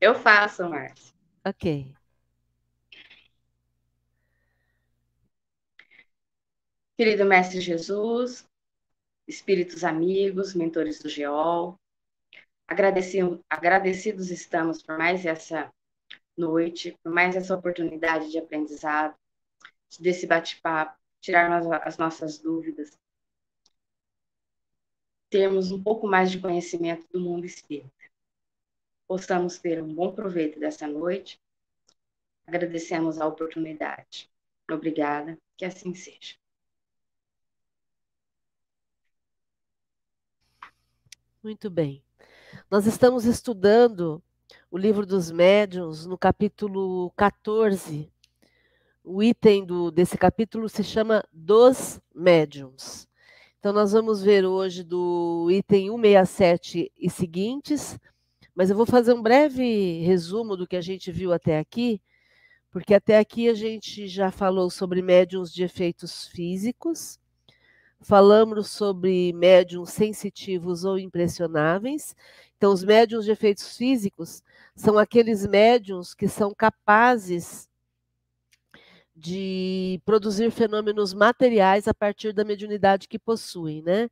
Eu faço, Márcia. Ok. Querido Mestre Jesus, espíritos amigos, mentores do GEOL, agradecidos estamos por mais essa noite, por mais essa oportunidade de aprendizado, desse bate-papo, tirar as nossas dúvidas, termos um pouco mais de conhecimento do mundo espírita. Possamos ter um bom proveito dessa noite. Agradecemos a oportunidade. Obrigada, que assim seja. Muito bem. Nós estamos estudando o livro dos médiuns no capítulo 14. O item do, desse capítulo se chama Dos Médiuns. Então, nós vamos ver hoje do item 167 e seguintes, mas eu vou fazer um breve resumo do que a gente viu até aqui, porque até aqui a gente já falou sobre médiums de efeitos físicos, falamos sobre médiums sensitivos ou impressionáveis. Então, os médiums de efeitos físicos são aqueles médiums que são capazes de produzir fenômenos materiais a partir da mediunidade que possuem, né?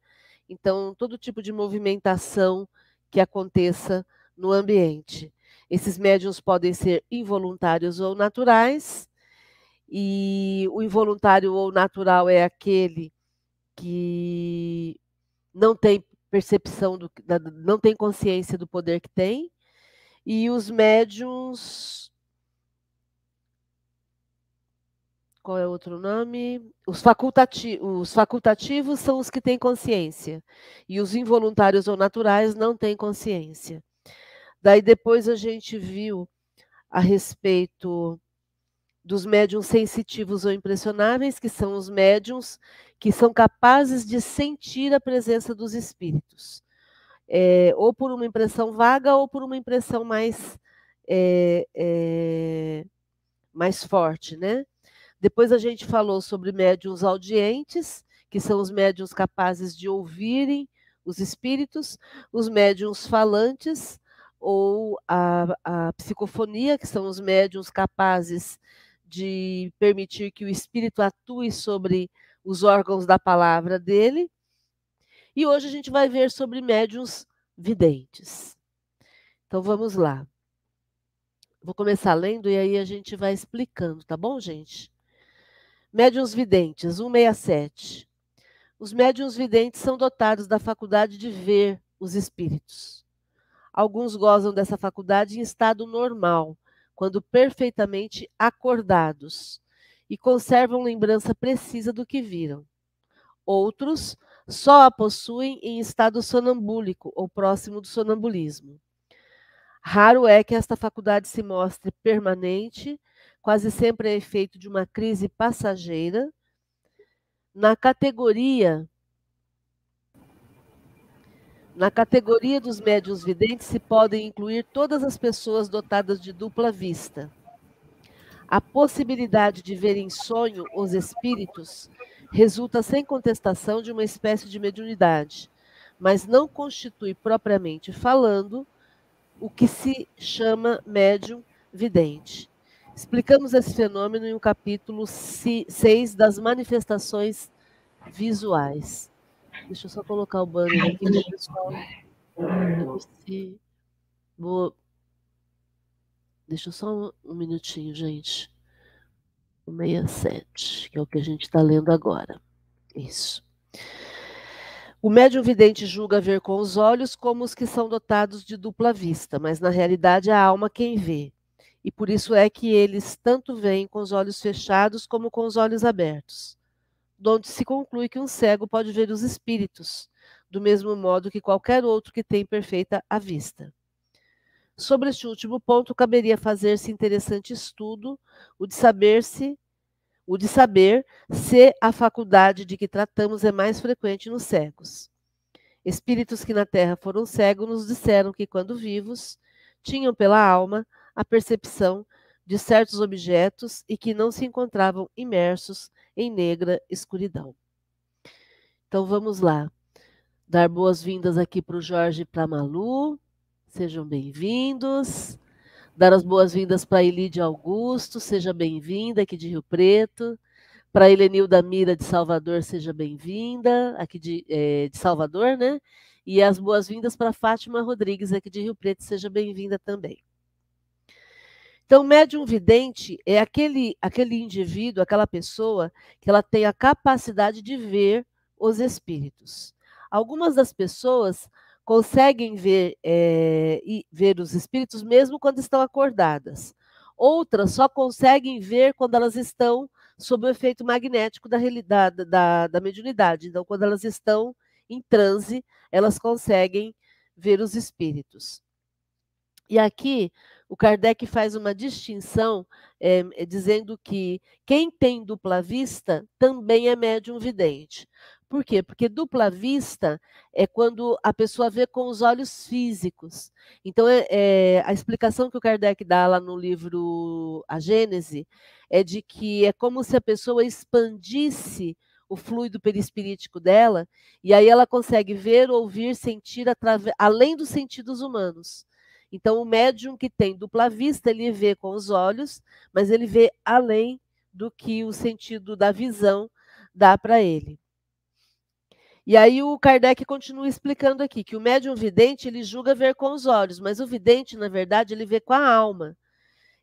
Então, todo tipo de movimentação que aconteça no ambiente. Esses médiums podem ser involuntários ou naturais, e o involuntário ou natural é aquele que não tem percepção, do, não tem consciência do poder que tem, e os médiums. Qual é outro nome? Os, facultati os facultativos são os que têm consciência, e os involuntários ou naturais não têm consciência. Daí depois a gente viu a respeito dos médiums sensitivos ou impressionáveis, que são os médiums que são capazes de sentir a presença dos espíritos, é, ou por uma impressão vaga ou por uma impressão mais é, é, mais forte, né? Depois a gente falou sobre médiums audientes, que são os médiums capazes de ouvirem os espíritos, os médiums falantes ou a, a psicofonia, que são os médiums capazes de permitir que o espírito atue sobre os órgãos da palavra dele. E hoje a gente vai ver sobre médiums videntes. Então vamos lá. Vou começar lendo e aí a gente vai explicando, tá bom, gente? Médiuns videntes, 167. Os médiuns videntes são dotados da faculdade de ver os espíritos. Alguns gozam dessa faculdade em estado normal, quando perfeitamente acordados e conservam lembrança precisa do que viram. Outros só a possuem em estado sonambúlico ou próximo do sonambulismo. Raro é que esta faculdade se mostre permanente, quase sempre é efeito de uma crise passageira. Na categoria na categoria dos médios videntes se podem incluir todas as pessoas dotadas de dupla vista. A possibilidade de ver em sonho os espíritos resulta sem contestação de uma espécie de mediunidade, mas não constitui propriamente falando o que se chama médium vidente. Explicamos esse fenômeno em um capítulo 6 das manifestações visuais. Deixa eu só colocar o banner aqui para o pessoal. Vou... Deixa eu só um, minutinho, gente. O 67, que é o que a gente está lendo agora. Isso. O médium vidente julga ver com os olhos como os que são dotados de dupla vista, mas na realidade é a alma quem vê. E por isso é que eles tanto veem com os olhos fechados como com os olhos abertos onde se conclui que um cego pode ver os espíritos, do mesmo modo que qualquer outro que tem perfeita a vista. Sobre este último ponto, caberia fazer-se interessante estudo, o de saber-se, o de saber se a faculdade de que tratamos é mais frequente nos cegos. Espíritos que na terra foram cegos nos disseram que, quando vivos, tinham pela alma a percepção de certos objetos e que não se encontravam imersos em negra escuridão. Então vamos lá. Dar boas-vindas aqui para o Jorge e para a Malu. Sejam bem-vindos. Dar as boas-vindas para Elide Augusto, seja bem-vinda aqui de Rio Preto. Para Helenilda Mira de Salvador, seja bem-vinda, aqui de, é, de Salvador, né? E as boas-vindas para Fátima Rodrigues, aqui de Rio Preto, seja bem-vinda também. Então, médium vidente é aquele, aquele indivíduo, aquela pessoa que ela tem a capacidade de ver os espíritos. Algumas das pessoas conseguem ver, é, ver os espíritos mesmo quando estão acordadas. Outras só conseguem ver quando elas estão sob o efeito magnético da, da, da, da mediunidade. Então, quando elas estão em transe, elas conseguem ver os espíritos. E aqui o Kardec faz uma distinção é, dizendo que quem tem dupla vista também é médium vidente. Por quê? Porque dupla vista é quando a pessoa vê com os olhos físicos. Então, é, é, a explicação que o Kardec dá lá no livro A Gênese é de que é como se a pessoa expandisse o fluido perispirítico dela, e aí ela consegue ver, ouvir, sentir além dos sentidos humanos. Então, o médium que tem dupla vista, ele vê com os olhos, mas ele vê além do que o sentido da visão dá para ele. E aí o Kardec continua explicando aqui que o médium vidente ele julga ver com os olhos, mas o vidente, na verdade, ele vê com a alma.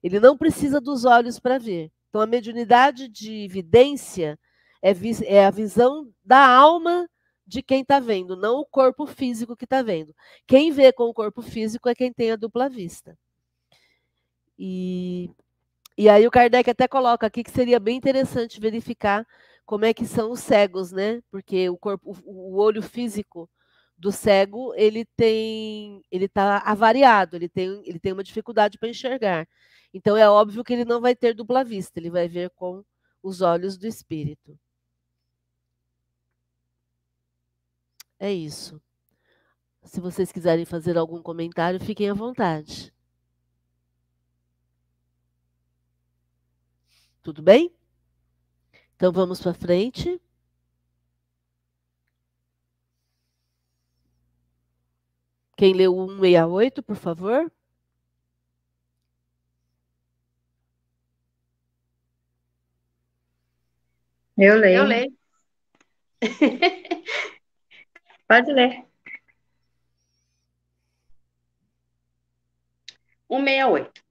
Ele não precisa dos olhos para ver. Então a mediunidade de vidência é, é a visão da alma de quem está vendo, não o corpo físico que está vendo. Quem vê com o corpo físico é quem tem a dupla vista. E, e aí o Kardec até coloca aqui que seria bem interessante verificar como é que são os cegos, né? Porque o corpo, o olho físico do cego, ele tem, ele está avariado, ele tem, ele tem uma dificuldade para enxergar. Então é óbvio que ele não vai ter dupla vista, ele vai ver com os olhos do espírito. É isso. Se vocês quiserem fazer algum comentário, fiquem à vontade. Tudo bem? Então vamos para frente. Quem leu 168, por favor? Eu leio. Eu leio. Pode ler. 168.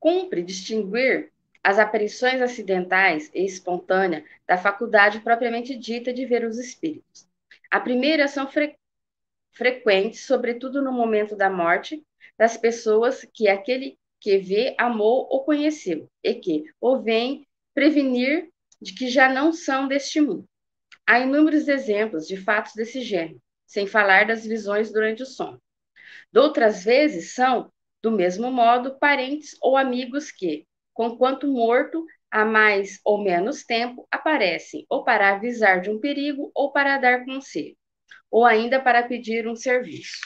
Cumpre distinguir as aparições acidentais e espontâneas da faculdade propriamente dita de ver os espíritos. A primeira são fre frequentes, sobretudo no momento da morte, das pessoas que aquele que vê amou ou conheceu, e que ou vem prevenir de que já não são deste mundo. Há inúmeros exemplos de fatos desse gênero, sem falar das visões durante o sono. Doutras vezes são, do mesmo modo, parentes ou amigos que, conquanto morto, há mais ou menos tempo, aparecem ou para avisar de um perigo ou para dar conselho, ou ainda para pedir um serviço.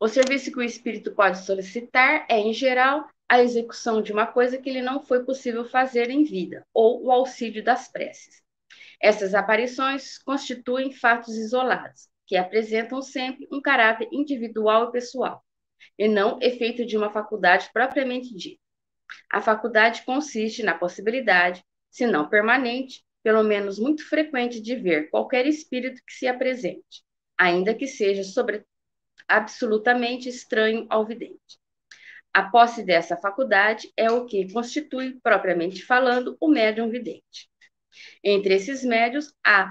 O serviço que o espírito pode solicitar é, em geral, a execução de uma coisa que lhe não foi possível fazer em vida, ou o auxílio das preces. Essas aparições constituem fatos isolados, que apresentam sempre um caráter individual e pessoal e não efeito de uma faculdade propriamente dita. A faculdade consiste na possibilidade, se não permanente, pelo menos muito frequente, de ver qualquer espírito que se apresente, ainda que seja sobre, absolutamente estranho ao vidente. A posse dessa faculdade é o que constitui, propriamente falando, o médium vidente. Entre esses médios, há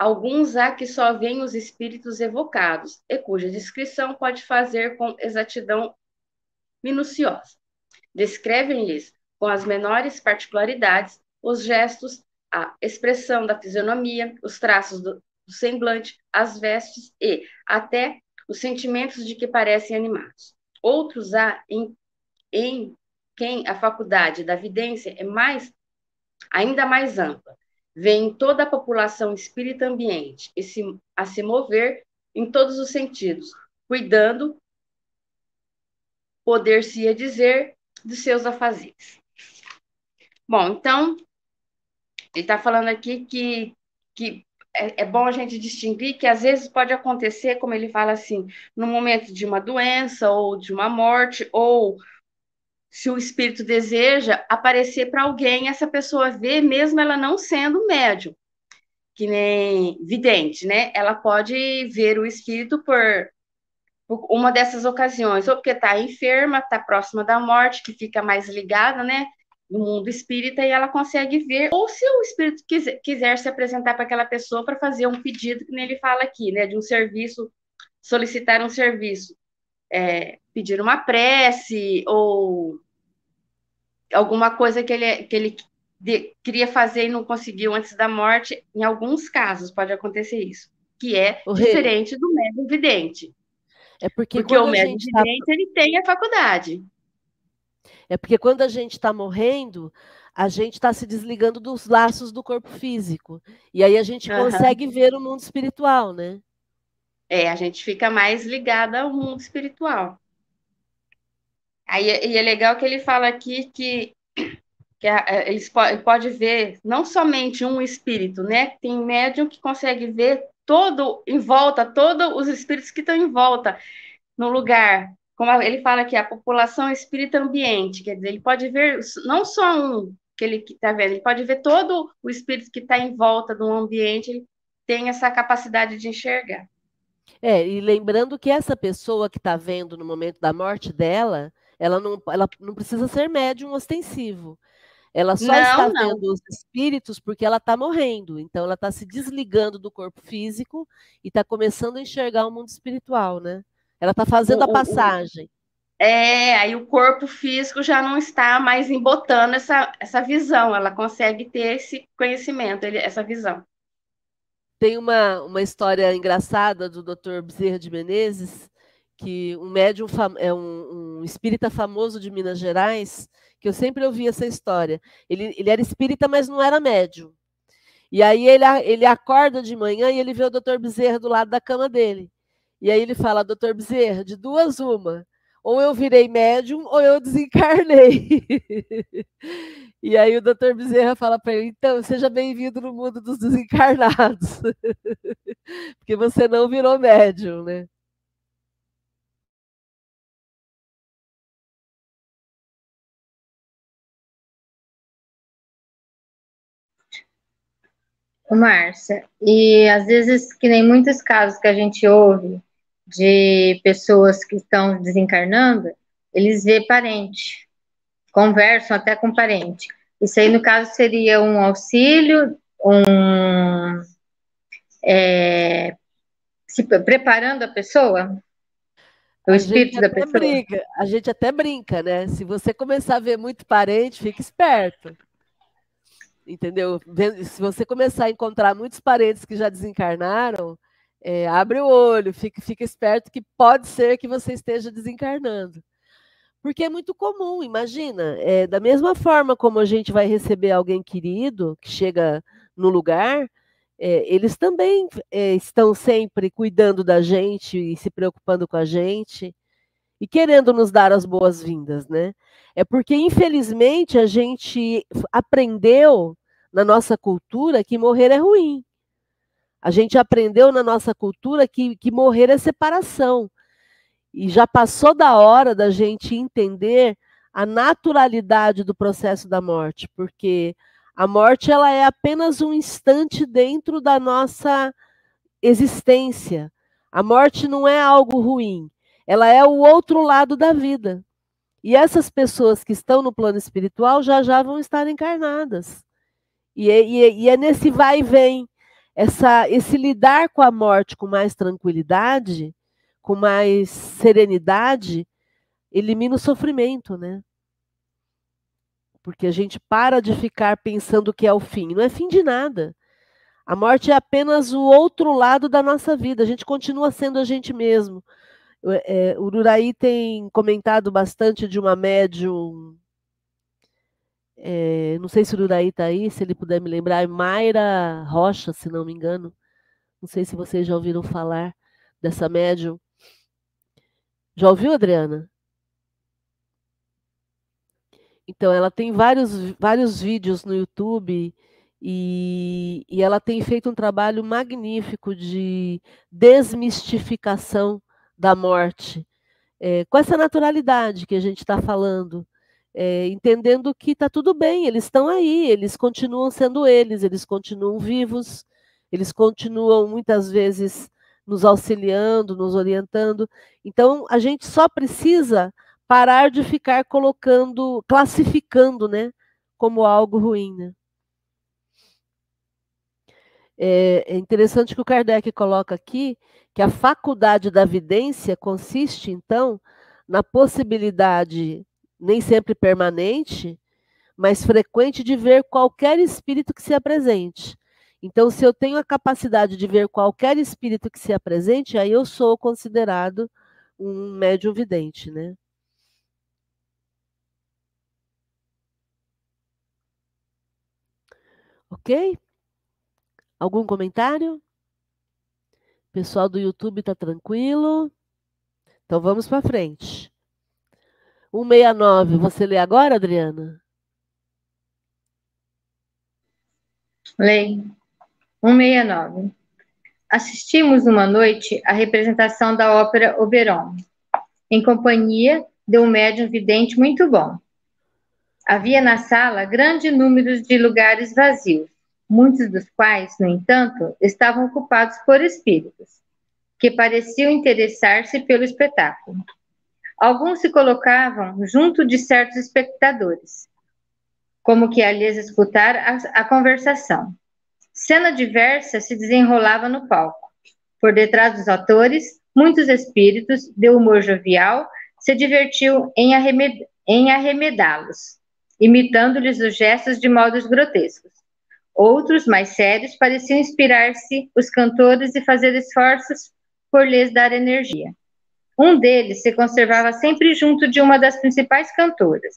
Alguns há que só veem os espíritos evocados, e cuja descrição pode fazer com exatidão minuciosa. Descrevem-lhes, com as menores particularidades, os gestos, a expressão da fisionomia, os traços do, do semblante, as vestes e até os sentimentos de que parecem animados. Outros há em, em quem a faculdade da vidência é mais ainda mais ampla, vem toda a população espírita ambiente e se, a se mover em todos os sentidos, cuidando, poder-se dizer, de seus afazeres. Bom, então, ele está falando aqui que, que é, é, bom a gente distinguir que às vezes pode acontecer, como ele fala assim, no momento de uma doença ou de uma morte, ou se o espírito deseja aparecer para alguém, essa pessoa vê, mesmo ela não sendo médium, que nem vidente, né? Ela pode ver o espírito por, por uma dessas ocasiões, ou porque está enferma, está próxima da morte, que fica mais ligada, né? No mundo espírita e ela consegue ver, ou se o espírito quiser, quiser se apresentar para aquela pessoa para fazer um pedido, que ele fala aqui, né, de um serviço, solicitar um serviço, é, pedir uma prece ou alguma coisa que ele, que ele de, queria fazer e não conseguiu antes da morte, em alguns casos pode acontecer isso, que é o diferente rei. do médium vidente. É porque, porque o médium tá vidente tá... ele tem a faculdade. É porque quando a gente está morrendo, a gente está se desligando dos laços do corpo físico. E aí a gente uhum. consegue ver o mundo espiritual, né? É, a gente fica mais ligada ao mundo espiritual. Aí, e é legal que ele fala aqui que, que a, eles pode, pode ver não somente um espírito, né? Tem médium que consegue ver todo em volta, todos os espíritos que estão em volta no lugar como ele fala aqui, a população espírita ambiente, quer dizer, ele pode ver não só um que ele está vendo, ele pode ver todo o espírito que está em volta do ambiente, ele tem essa capacidade de enxergar. É, e lembrando que essa pessoa que está vendo no momento da morte dela, ela não, ela não precisa ser médium ostensivo. Ela só não, está não. vendo os espíritos porque ela está morrendo. Então, ela está se desligando do corpo físico e está começando a enxergar o mundo espiritual, né? Ela está fazendo o, a passagem. O, é, aí o corpo físico já não está mais embotando essa, essa visão, ela consegue ter esse conhecimento, essa visão. Tem uma, uma história engraçada do Dr. Bezerra de Menezes, que um médium é um, um, espírita famoso de Minas Gerais, que eu sempre ouvi essa história. Ele, ele era espírita, mas não era médium. E aí ele, ele acorda de manhã e ele vê o doutor Bezerra do lado da cama dele. E aí ele fala, doutor Bezerra, de duas uma. Ou eu virei médium ou eu desencarnei. e aí o doutor Bezerra fala para ele, então, seja bem-vindo no mundo dos desencarnados. Porque você não virou médium, né? Márcia, e às vezes, que nem muitos casos que a gente ouve, de pessoas que estão desencarnando, eles vê parente, conversam até com parente. Isso aí, no caso, seria um auxílio, um. É, se preparando a pessoa? O a espírito da pessoa? Brinca, a gente até brinca, né? Se você começar a ver muito parente, fique esperto. Entendeu? Se você começar a encontrar muitos parentes que já desencarnaram, é, abre o olho, fica, fica esperto que pode ser que você esteja desencarnando. Porque é muito comum, imagina, é, da mesma forma como a gente vai receber alguém querido que chega no lugar, é, eles também é, estão sempre cuidando da gente e se preocupando com a gente e querendo nos dar as boas-vindas, né? É porque, infelizmente, a gente aprendeu na nossa cultura que morrer é ruim. A gente aprendeu na nossa cultura que, que morrer é separação. E já passou da hora da gente entender a naturalidade do processo da morte, porque a morte ela é apenas um instante dentro da nossa existência. A morte não é algo ruim, ela é o outro lado da vida. E essas pessoas que estão no plano espiritual já já vão estar encarnadas. E é, e é, e é nesse vai e vem essa, esse lidar com a morte com mais tranquilidade, com mais serenidade, elimina o sofrimento, né? Porque a gente para de ficar pensando que é o fim. Não é fim de nada. A morte é apenas o outro lado da nossa vida. A gente continua sendo a gente mesmo. É, o Uraí tem comentado bastante de uma médium é, não sei se o Uraí está aí, se ele puder me lembrar, é Mayra Rocha, se não me engano. Não sei se vocês já ouviram falar dessa médium. Já ouviu, Adriana? Então, ela tem vários, vários vídeos no YouTube E, e, ela tem feito um trabalho magnífico de desmistificação da morte, é, com essa naturalidade que a gente está falando, é, entendendo que está tudo bem, eles estão aí, eles continuam sendo eles, eles continuam vivos, eles continuam muitas vezes nos auxiliando, nos orientando. Então, a gente só precisa parar de ficar colocando, classificando, né, como algo ruim, né? É, é interessante que o Kardec coloca aqui que a faculdade da vidência consiste, então, na possibilidade, nem sempre permanente, mas frequente, de ver qualquer espírito que se apresente. Então, se eu tenho a capacidade de ver qualquer espírito que se apresente, aí eu sou considerado um médium vidente, né? Ok? Algum comentário? Pessoal do YouTube está tranquilo? Então vamos para frente. 169, você lê agora, Adriana? Leio. 169. Assistimos uma noite à representação da ópera Oberon, em companhia de um médium vidente muito bom. Havia na sala grande número de lugares vazios, muitos dos quais, no entanto, estavam ocupados por espíritos, que pareciam interessar-se pelo espetáculo. Alguns se colocavam junto de certos espectadores, como que ali escutar a, a conversação. Cena diversa se desenrolava no palco. Por detrás dos atores, muitos espíritos, de humor jovial, se divertiam em, arremed em arremedá-los, imitando-lhes os gestos de modos grotescos. Outros, mais sérios, pareciam inspirar-se os cantores e fazer esforços por lhes dar energia. Um deles se conservava sempre junto de uma das principais cantoras,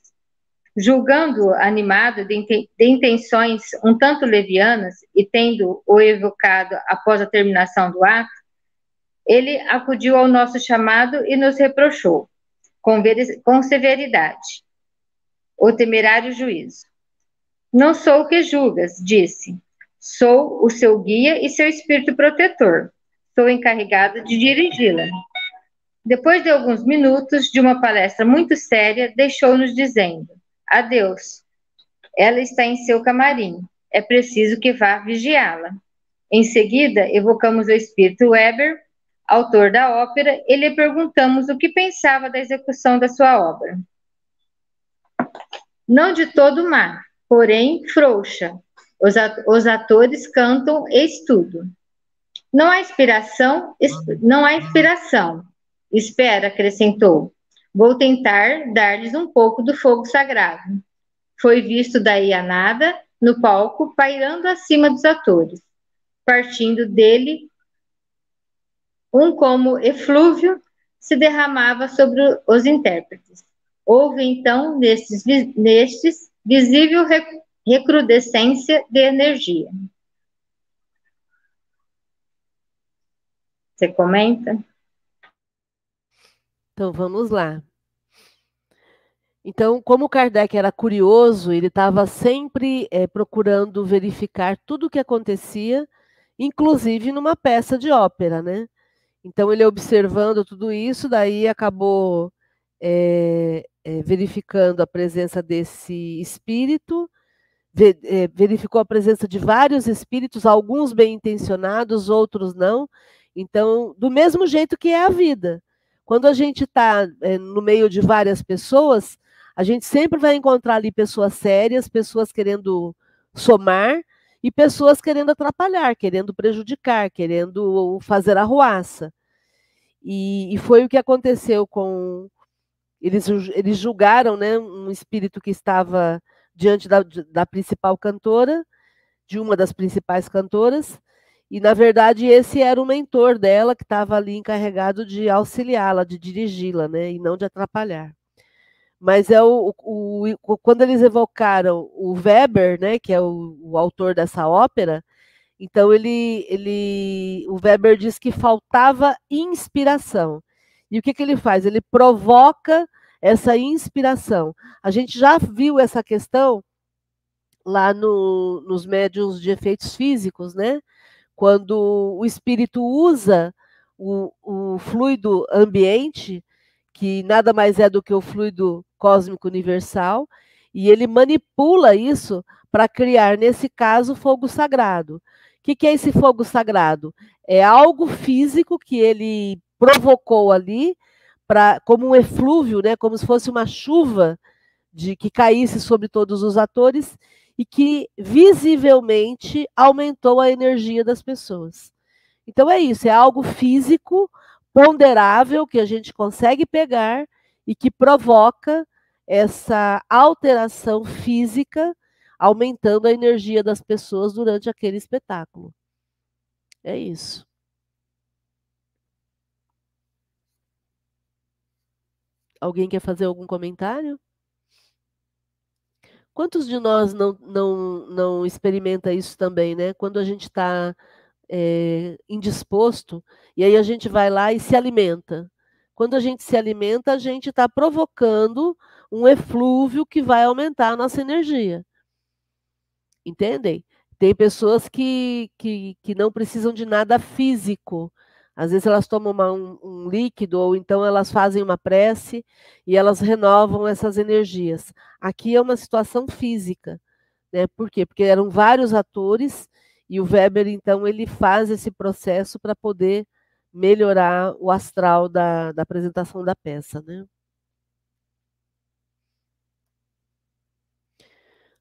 Julgando animado de, de intenções um tanto levianas e tendo-o evocado após a terminação do ato, ele acudiu ao nosso chamado e nos reprochou, com, com severidade, o temerário juízo. Não sou o que julgas, disse. Sou o seu guia e seu espírito protetor. Sou encarregado de dirigi-la. Depois de alguns minutos de uma palestra muito séria, deixou-nos dizendo: Adeus. Ela está em seu camarim. É preciso que vá vigiá-la. Em seguida, evocamos o espírito Weber, autor da ópera, e lhe perguntamos o que pensava da execução da sua obra. Não de todo má, porém frouxa. Os, os atores cantam estudo. Não há inspiração, não há inspiração. Espera, acrescentou. Vou tentar dar-lhes um pouco do fogo sagrado. Foi visto daí a nada, no palco, pairando acima dos atores, partindo dele um como eflúvio se derramava sobre os intérpretes. Houve então nestes, nestes visível recrudescência de energia. Você comenta? Então vamos lá. Então, como Kardec era curioso, ele estava sempre é, procurando verificar tudo o que acontecia, inclusive numa peça de ópera, né? Então, ele observando tudo isso, daí acabou é, é, verificando a presença desse espírito, verificou a presença de vários espíritos, alguns bem intencionados, outros não. Então, do mesmo jeito que é a vida. Quando a gente está é, no meio de várias pessoas, a gente sempre vai encontrar ali pessoas sérias, pessoas querendo somar e pessoas querendo atrapalhar, querendo prejudicar, querendo fazer arruaça. E, e foi o que aconteceu com. Eles, eles julgaram né, um espírito que estava diante da, da principal cantora, de uma das principais cantoras, e, na verdade, esse era o mentor dela, que estava ali encarregado de auxiliá-la, de dirigi-la, né? E não de atrapalhar. Mas é o, o, o, quando eles evocaram o Weber, né, que é o, o autor dessa ópera, então ele, ele, o Weber diz que faltava inspiração. E o que, que ele faz? Ele provoca essa inspiração. A gente já viu essa questão lá no, nos médiums de efeitos físicos, né? Quando o espírito usa o, o fluido ambiente, que nada mais é do que o fluido cósmico universal, e ele manipula isso para criar, nesse caso, fogo sagrado. O que, que é esse fogo sagrado? É algo físico que ele provocou ali, pra, como um eflúvio, né, como se fosse uma chuva de que caísse sobre todos os atores e que visivelmente aumentou a energia das pessoas. Então é isso, é algo físico, ponderável, que a gente consegue pegar e que provoca essa alteração física, aumentando a energia das pessoas durante aquele espetáculo. É isso. Alguém quer fazer algum comentário? Quantos de nós não, não, não experimenta isso também, né? Quando a gente está é, indisposto, e aí a gente vai lá e se alimenta. Quando a gente se alimenta, a gente está provocando um eflúvio que vai aumentar a nossa energia. Entendem? Tem pessoas que, que, que não precisam de nada físico, às vezes elas tomam uma, um, um, líquido ou então elas fazem uma prece e elas renovam essas energias. Aqui é uma situação física, né? Por quê? Porque eram vários atores e o Weber então ele faz esse processo para poder melhorar o astral da, da apresentação da peça, né?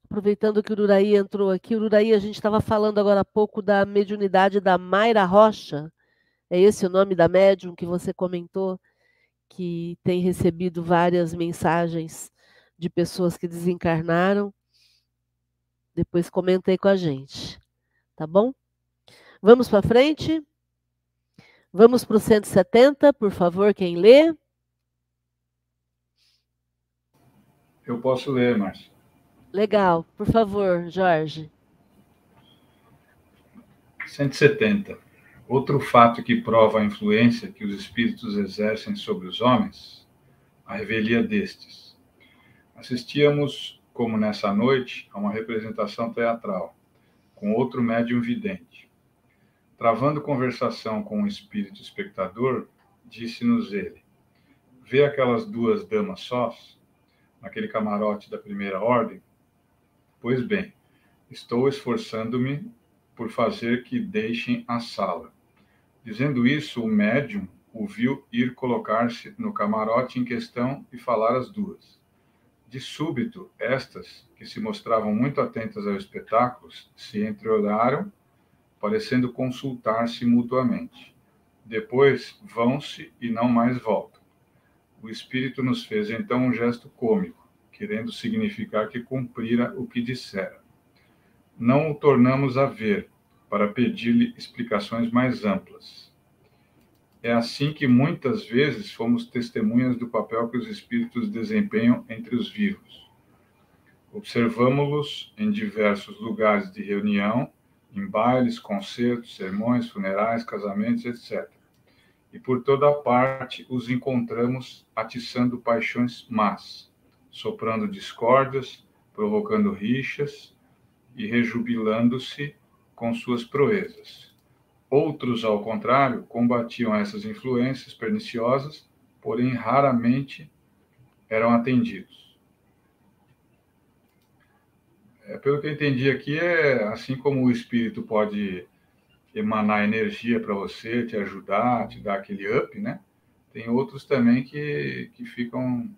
Aproveitando que o Uraí entrou aqui, o Uraí, a gente estava falando agora há pouco da mediunidade da Mayra Rocha, é esse o nome da médium que você comentou, que tem recebido várias mensagens de pessoas que desencarnaram? Depois comenta aí com a gente, tá bom? Vamos para frente? Vamos para o 170, por favor, quem lê? Eu posso ler, Márcia. Legal, por favor, Jorge. 170. Outro fato que prova a influência que os espíritos exercem sobre os homens, a revelia destes. Assistíamos, como nessa noite, a uma representação teatral, com outro médium vidente. Travando conversação com o espírito espectador, disse-nos ele: Vê aquelas duas damas sós, naquele camarote da primeira ordem? Pois bem, estou esforçando-me por fazer que deixem a sala. Dizendo isso, o médium o viu ir colocar-se no camarote em questão e falar as duas. De súbito, estas, que se mostravam muito atentas ao espetáculo, se entreolharam, parecendo consultar-se mutuamente. Depois vão-se e não mais voltam. O espírito nos fez então um gesto cômico, querendo significar que cumprira o que dissera. Não o tornamos a ver, para pedir-lhe explicações mais amplas. É assim que muitas vezes fomos testemunhas do papel que os espíritos desempenham entre os vivos. Observamos-los em diversos lugares de reunião, em bailes, concertos, sermões, funerais, casamentos, etc. E por toda parte os encontramos atiçando paixões más, soprando discórdias, provocando rixas e rejubilando-se com suas proezas. Outros, ao contrário, combatiam essas influências perniciosas, porém raramente eram atendidos. É, pelo que eu entendi aqui, é assim como o espírito pode emanar energia para você, te ajudar, te dar aquele up, né? Tem outros também que, que ficam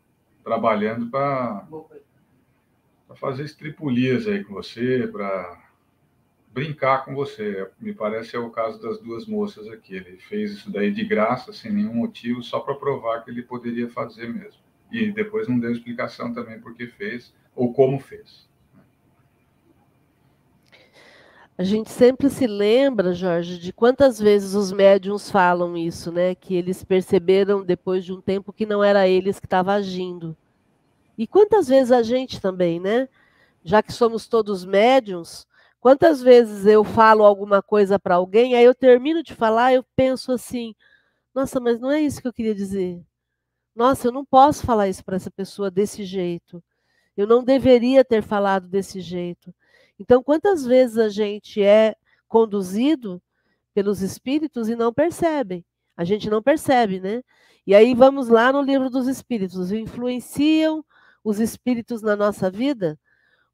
trabalhando para fazer estripulias aí com você, para brincar com você. Me parece é o caso das duas moças aqui. Ele fez isso daí de graça, sem nenhum motivo, só para provar que ele poderia fazer mesmo. E depois não deu explicação também por que fez ou como fez. A gente sempre se lembra, Jorge, de quantas vezes os médiums falam isso, né? Que eles perceberam depois de um tempo que não era eles que estavam agindo. E quantas vezes a gente também, né? Já que somos todos médiums, Quantas vezes eu falo alguma coisa para alguém, aí eu termino de falar, eu penso assim: nossa, mas não é isso que eu queria dizer. Nossa, eu não posso falar isso para essa pessoa desse jeito. Eu não deveria ter falado desse jeito. Então, quantas vezes a gente é conduzido pelos espíritos e não percebe? A gente não percebe, né? E aí vamos lá no livro dos espíritos. Influenciam os espíritos na nossa vida?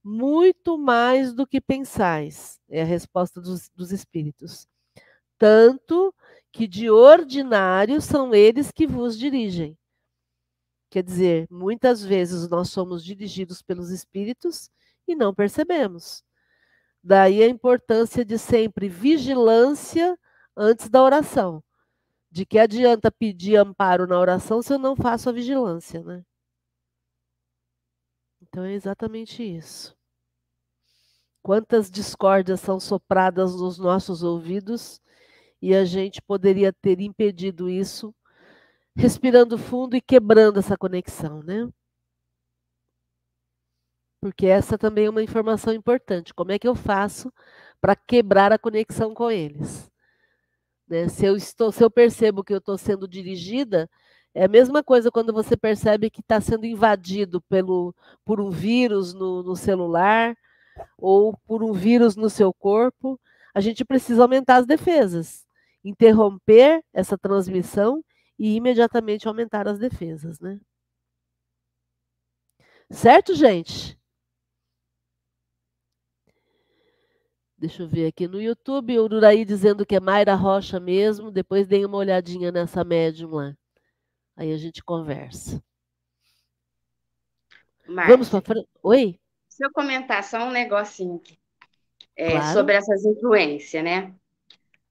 Muito mais do que pensais, é a resposta dos, dos espíritos. Tanto que de ordinário são eles que vos dirigem. Quer dizer, muitas vezes nós somos dirigidos pelos espíritos e não percebemos. Daí a importância de sempre vigilância antes da oração. De que adianta pedir amparo na oração se eu não faço a vigilância, né? Então é exatamente isso. Quantas discórdias são sopradas nos nossos ouvidos e a gente poderia ter impedido isso respirando fundo e quebrando essa conexão, né? Porque essa também é uma informação importante. Como é que eu faço para quebrar a conexão com eles? Né? Se, eu estou, se eu percebo que eu estou sendo dirigida, é a mesma coisa quando você percebe que está sendo invadido pelo, por um vírus no, no celular ou por um vírus no seu corpo. A gente precisa aumentar as defesas, interromper essa transmissão e imediatamente aumentar as defesas, né? Certo, gente? Deixa eu ver aqui no YouTube, o Uraí dizendo que é Mayra Rocha mesmo. Depois dei uma olhadinha nessa médium lá. Aí a gente conversa. Márcia, Vamos para frente. Oi? Se eu comentar só um negocinho aqui. É, claro. Sobre essas influências, né?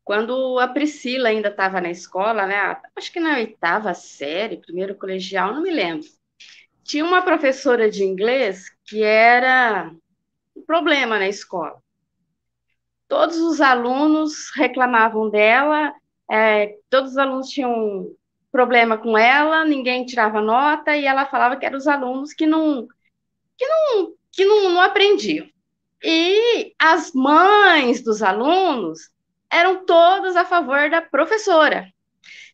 Quando a Priscila ainda estava na escola, né? Acho que na oitava série, primeiro colegial, não me lembro. Tinha uma professora de inglês que era um problema na escola todos os alunos reclamavam dela, é, todos os alunos tinham problema com ela, ninguém tirava nota e ela falava que eram os alunos que não que não que não, não aprendiam. E as mães dos alunos eram todas a favor da professora,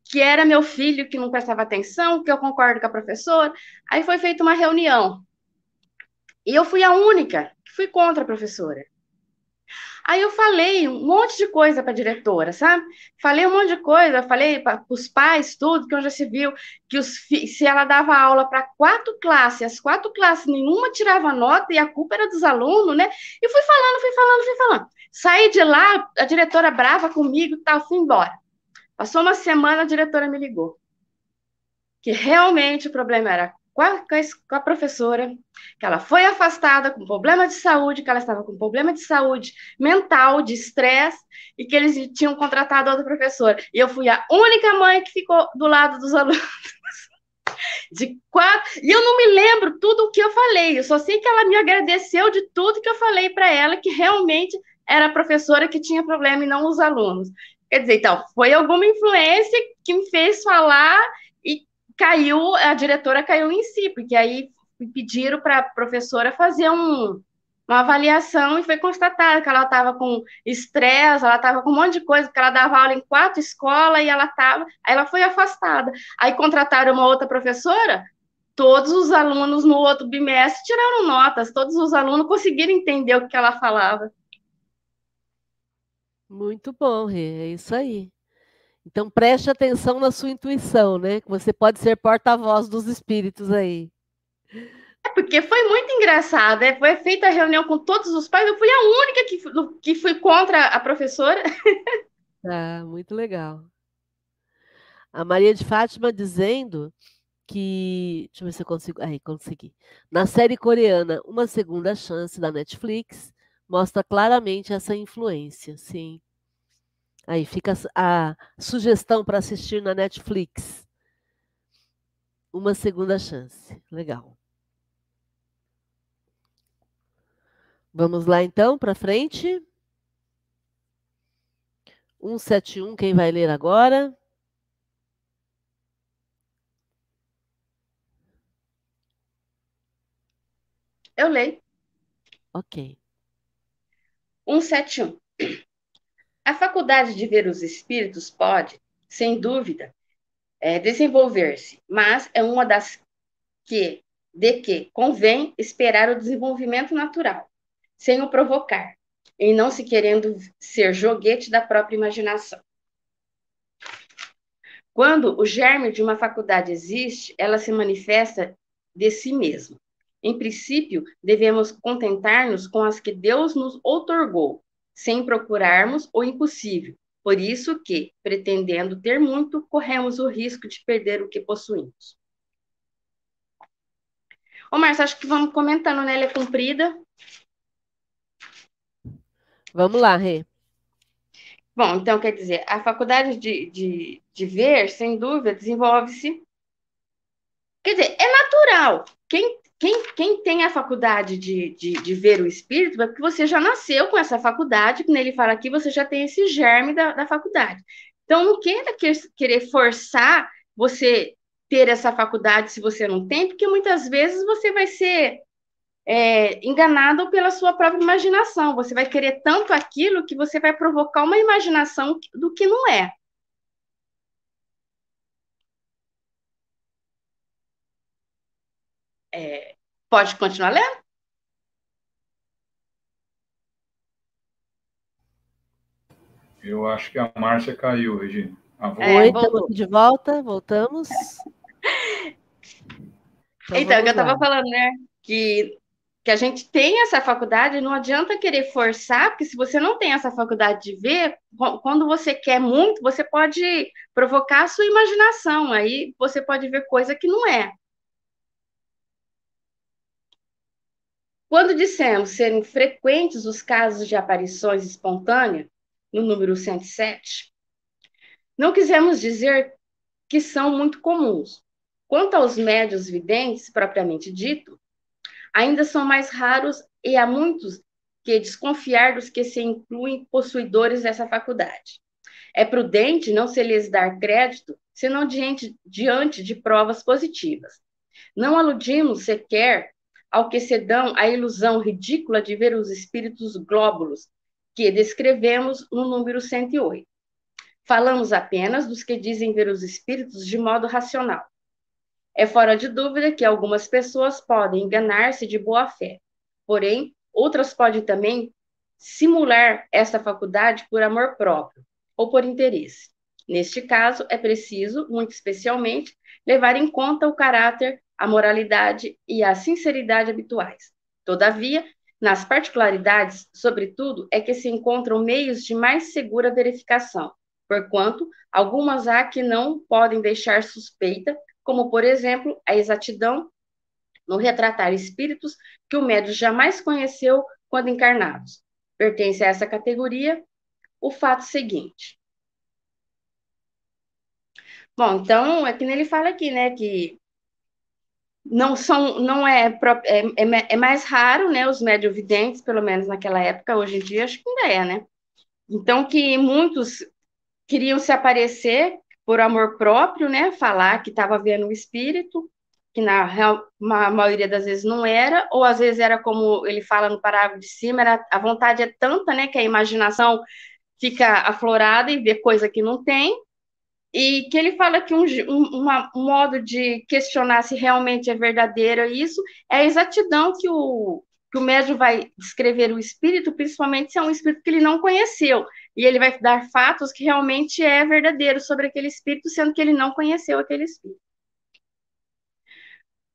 que era meu filho que não prestava atenção, que eu concordo com a professora. Aí foi feita uma reunião. E eu fui a única que fui contra a professora. Aí eu falei um monte de coisa para a diretora, sabe? Falei um monte de coisa, falei para os pais, tudo, que já se viu que os, se ela dava aula para quatro classes, as quatro classes, nenhuma tirava nota e a culpa era dos alunos, né? E fui falando, fui falando, fui falando. Saí de lá, a diretora brava comigo, tal, fui embora. Passou uma semana, a diretora me ligou. Que realmente o problema era com a, com a, professora, que ela foi afastada com problema de saúde, que ela estava com problema de saúde mental, de estresse, e que eles tinham contratado outra professora. E eu fui a única mãe que ficou do lado dos alunos. De quatro. E eu não me lembro tudo o que eu falei, eu só sei que ela me agradeceu de tudo que eu falei para ela, que realmente era a professora que tinha problema e não os alunos. Quer dizer, então, foi alguma influência que me fez falar caiu, a diretora caiu em si, porque aí pediram para a professora fazer um, uma avaliação e foi constatado que ela estava com estresse, ela estava com um monte de coisa, porque ela dava aula em quatro escolas e ela estava, aí ela foi afastada. Aí contrataram uma outra professora, todos os alunos no outro bimestre tiraram notas, todos os alunos conseguiram entender o que ela falava. Muito bom, é isso aí. Então preste atenção na sua intuição, né? Que você pode ser porta-voz dos espíritos aí. É porque foi muito engraçado. É, foi feita a reunião com todos os pais. Eu fui a única que, que fui contra a professora. Ah, muito legal. A Maria de Fátima dizendo que. Deixa eu ver se eu consigo. Aí, consegui. Na série coreana, Uma Segunda Chance da Netflix, mostra claramente essa influência, sim. Aí fica a sugestão para assistir na Netflix. Uma segunda chance. Legal. Vamos lá então para frente. 171, quem vai ler agora? Eu leio. Ok. 171. A faculdade de ver os espíritos pode, sem dúvida, é, desenvolver-se, mas é uma das que, de que convém esperar o desenvolvimento natural. sem o provocar, e não se querendo ser joguete da própria imaginação. Quando o germe de uma faculdade existe, ela se manifesta de si mesma. Em princípio, devemos contentar-nos com as que Deus nos outorgou, sem procurarmos o impossível. Por isso que, pretendendo ter muito, corremos o risco de perder o que possuímos. Ô, Márcio, acho que vamos comentando, né? Ela é comprida. Vamos lá, Rê. Bom, então, quer dizer, a faculdade de, de, de ver, sem dúvida, desenvolve-se. Quer dizer, é natural. Quem, quem, quem tem a faculdade de, de, de, ver o espírito é porque você já nasceu com essa faculdade, quando ele fala aqui, você já tem esse germe da, da faculdade. Então, não queira querer forçar você ter essa faculdade se você não tem, porque muitas vezes você vai ser é, enganado pela sua própria imaginação. Você vai querer tanto aquilo que você vai provocar uma imaginação do que não é. É pode continuar lendo? Eu acho que a Márcia caiu, Regina. Ah, Oi, estamos de volta, voltamos. Então, então eu estava falando, né, que, que a gente tem essa faculdade, não adianta querer forçar, porque se você não tem essa faculdade de ver, quando você quer muito, você pode provocar a sua imaginação, aí você pode ver coisa que não é. Quando dissemos serem frequentes os casos de aparições espontâneas, no número 107, não quisemos dizer que são muito comuns. Quanto aos médios videntes, propriamente dito, ainda são mais raros e há muitos que desconfiar dos que se incluem possuidores dessa faculdade. É prudente não se lhes dar crédito, senão diante, diante de provas positivas. Não aludimos sequer ao que se dão a ilusão ridícula de ver os espíritos glóbulos, que descrevemos no número 108. Falamos apenas dos que dizem ver os espíritos de modo racional. É fora de dúvida que algumas pessoas podem enganar-se de boa fé, porém, outras podem também simular essa faculdade por amor próprio ou por interesse. Neste caso, é preciso, muito especialmente, levar em conta o caráter, a moralidade e a sinceridade habituais. Todavia, nas particularidades, sobretudo, é que se encontram meios de mais segura verificação, porquanto algumas há que não podem deixar suspeita, como, por exemplo, a exatidão no retratar espíritos que o médium jamais conheceu quando encarnados. Pertence a essa categoria o fato seguinte. Bom, então, é que ele fala aqui, né, que não são, não é, é, é, é mais raro, né, os médio-videntes, pelo menos naquela época, hoje em dia acho que ainda é, né? Então, que muitos queriam se aparecer por amor próprio, né? Falar que estava vendo o espírito, que na real, a maioria das vezes não era, ou às vezes era como ele fala no parágrafo de cima, era, a vontade é tanta, né, que a imaginação fica aflorada e vê coisa que não tem, e que ele fala que um, um, uma, um modo de questionar se realmente é verdadeiro isso é a exatidão que o, que o médium vai descrever o espírito, principalmente se é um espírito que ele não conheceu e ele vai dar fatos que realmente é verdadeiro sobre aquele espírito, sendo que ele não conheceu aquele espírito.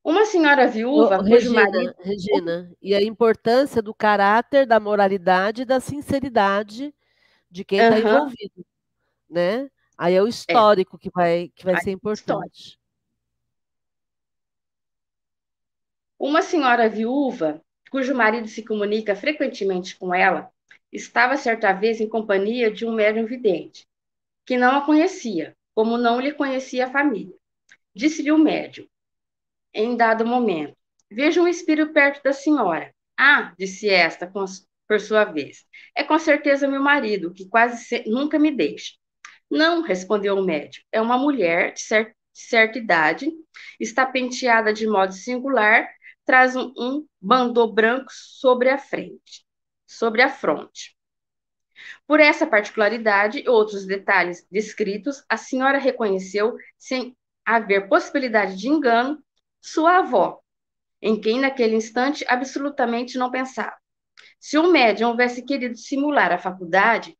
Uma senhora viúva, Ô, Regina, marido... Regina, e a importância do caráter, da moralidade e da sinceridade de quem está uhum. envolvido, né? Aí é o é. histórico é. que vai, que vai ser importante. Uma senhora viúva, cujo marido se comunica frequentemente com ela, estava certa vez em companhia de um médium vidente, que não a conhecia, como não lhe conhecia a família. Disse-lhe o médium, em dado momento, vejo um espírito perto da senhora. Ah, disse esta, por sua vez, é com certeza meu marido, que quase se, nunca me deixa. Não, respondeu o médium, é uma mulher de, cer de certa idade, está penteada de modo singular, traz um, um bandô branco sobre a frente sobre a fronte. Por essa particularidade e outros detalhes descritos, a senhora reconheceu, sem haver possibilidade de engano, sua avó, em quem naquele instante absolutamente não pensava. Se o médium houvesse querido simular a faculdade,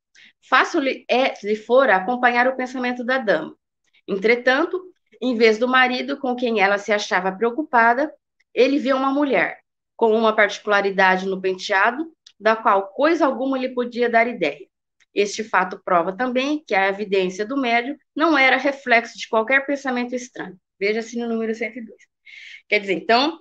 fácil-lhe é, lhe fora acompanhar o pensamento da dama. Entretanto, em vez do marido com quem ela se achava preocupada, ele viu uma mulher, com uma particularidade no penteado, da qual coisa alguma lhe podia dar ideia. Este fato prova também que a evidência do médium não era reflexo de qualquer pensamento estranho. Veja-se no número 102. Quer dizer, então,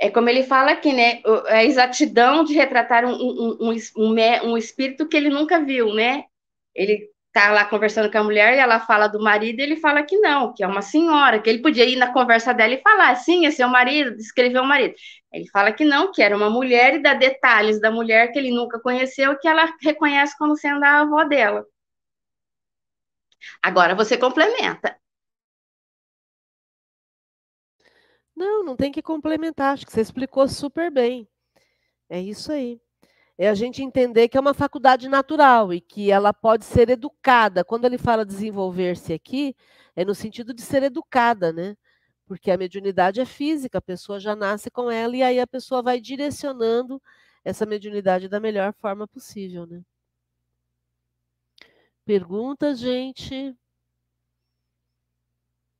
é como ele fala aqui, né? A exatidão de retratar um, um, um, um, espírito que ele nunca viu, né? Ele tá lá conversando com a mulher e ela fala do marido, e ele fala que não, que é uma senhora, que ele podia ir na conversa dela e falar, sim, esse é o marido, descrever o marido. Ele fala que não, que era uma mulher e dá detalhes da mulher que ele nunca conheceu, que ela reconhece como sendo a avó dela. Agora você complementa. Não, não tem que complementar, acho que você explicou super bem. É isso aí é a gente entender que é uma faculdade natural e que ela pode ser educada. Quando ele fala desenvolver-se aqui, é no sentido de ser educada, né? Porque a mediunidade é física, a pessoa já nasce com ela e aí a pessoa vai direcionando essa mediunidade da melhor forma possível, né? Perguntas, gente?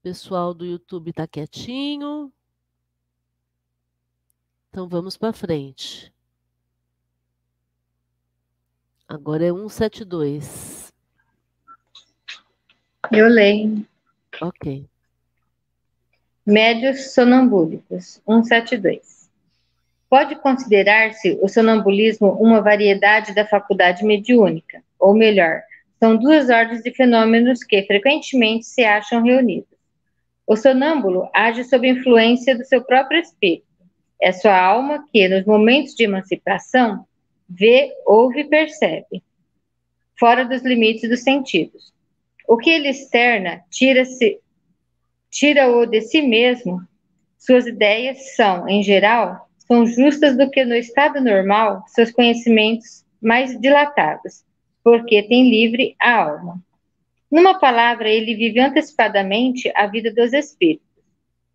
Pessoal do YouTube está quietinho. Então vamos para frente. Agora é 172. Eu leio. Ok. Médios sonambúlicos, 172. Pode considerar-se o sonambulismo uma variedade da faculdade mediúnica, ou melhor, são duas ordens de fenômenos que frequentemente se acham reunidos. O sonâmbulo age sob influência do seu próprio espírito. É sua alma que, nos momentos de emancipação, vê, ouve e percebe, fora dos limites dos sentidos. O que ele externa tira-se tira-o de si mesmo. Suas ideias são, em geral, são justas do que no estado normal seus conhecimentos mais dilatados, porque tem livre a alma. Numa palavra, ele vive antecipadamente a vida dos espíritos.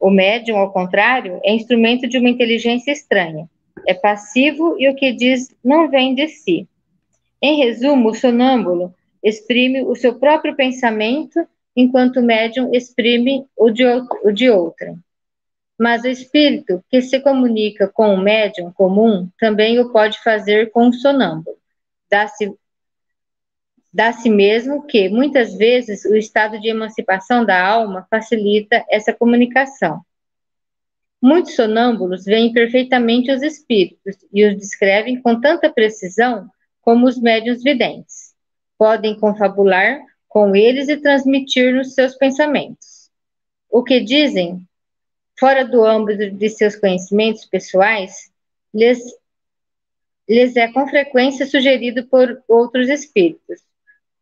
O médium, ao contrário, é instrumento de uma inteligência estranha, é passivo e o que diz não vem de si. Em resumo, o sonâmbulo exprime o seu próprio pensamento, enquanto o médium exprime o de, o de. Mas o espírito que se comunica com o médium comum também o pode fazer com o sonâmbulo. Dá-se dá-se mesmo que, muitas vezes, o estado de emancipação da alma facilita essa comunicação. Muitos sonâmbulos veem perfeitamente os espíritos e os descrevem com tanta precisão como os médiuns videntes. Podem confabular com eles e transmitir-nos seus pensamentos. O que dizem, fora do âmbito de seus conhecimentos pessoais, lhes, lhes é com frequência sugerido por outros espíritos,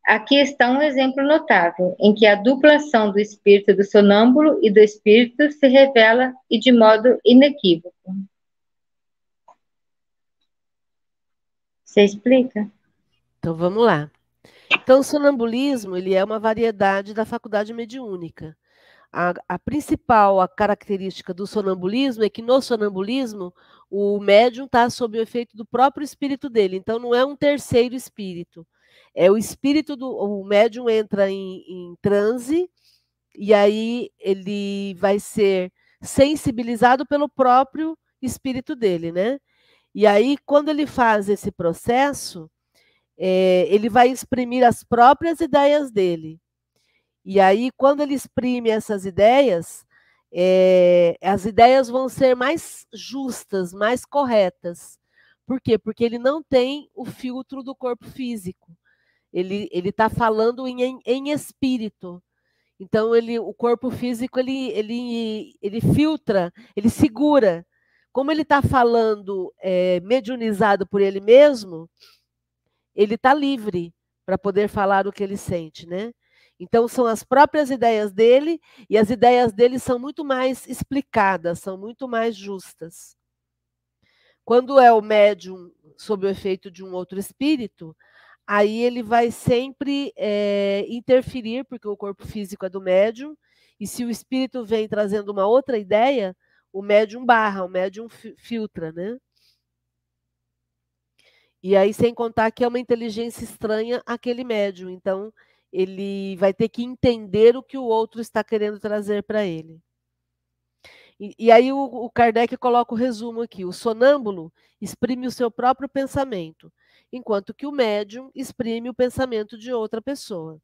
Aqui está um exemplo notável, em que a duplação do espírito do sonâmbulo e do espírito se revela e de modo inequívoco. Você explica? Então vamos lá. Então, o sonambulismo ele é uma variedade da faculdade mediúnica. A, a, principal a característica do sonambulismo é que no sonambulismo o médium está sob o efeito do próprio espírito dele, então não é um terceiro espírito. É o espírito do o médium entra em, em transe e aí ele vai ser sensibilizado pelo próprio espírito dele, né? E aí, quando ele faz esse processo, é, ele vai exprimir as próprias ideias dele. E aí, quando ele exprime essas ideias, é, as ideias vão ser mais justas, mais corretas. Por quê? Porque ele não tem o filtro do corpo físico. Ele está falando em, em espírito. Então, ele, o corpo físico, ele, ele, ele filtra, ele segura. Como ele está falando é, mediunizado por ele mesmo, ele está livre para poder falar o que ele sente, né? Então, são as próprias ideias dele, e as ideias dele são muito mais explicadas, são muito mais justas. Quando é o médium sob o efeito de um outro espírito, aí ele vai sempre é, interferir, porque o corpo físico é do médium, e se o espírito vem trazendo uma outra ideia, o médium barra, o médium filtra, né? E aí, sem contar que é uma inteligência estranha aquele médium. Então, ele vai ter que entender o que o outro está querendo trazer para ele. E, e aí o, o, Kardec coloca o resumo aqui: o sonâmbulo exprime o seu próprio pensamento, enquanto que o médium exprime o pensamento de outra pessoa.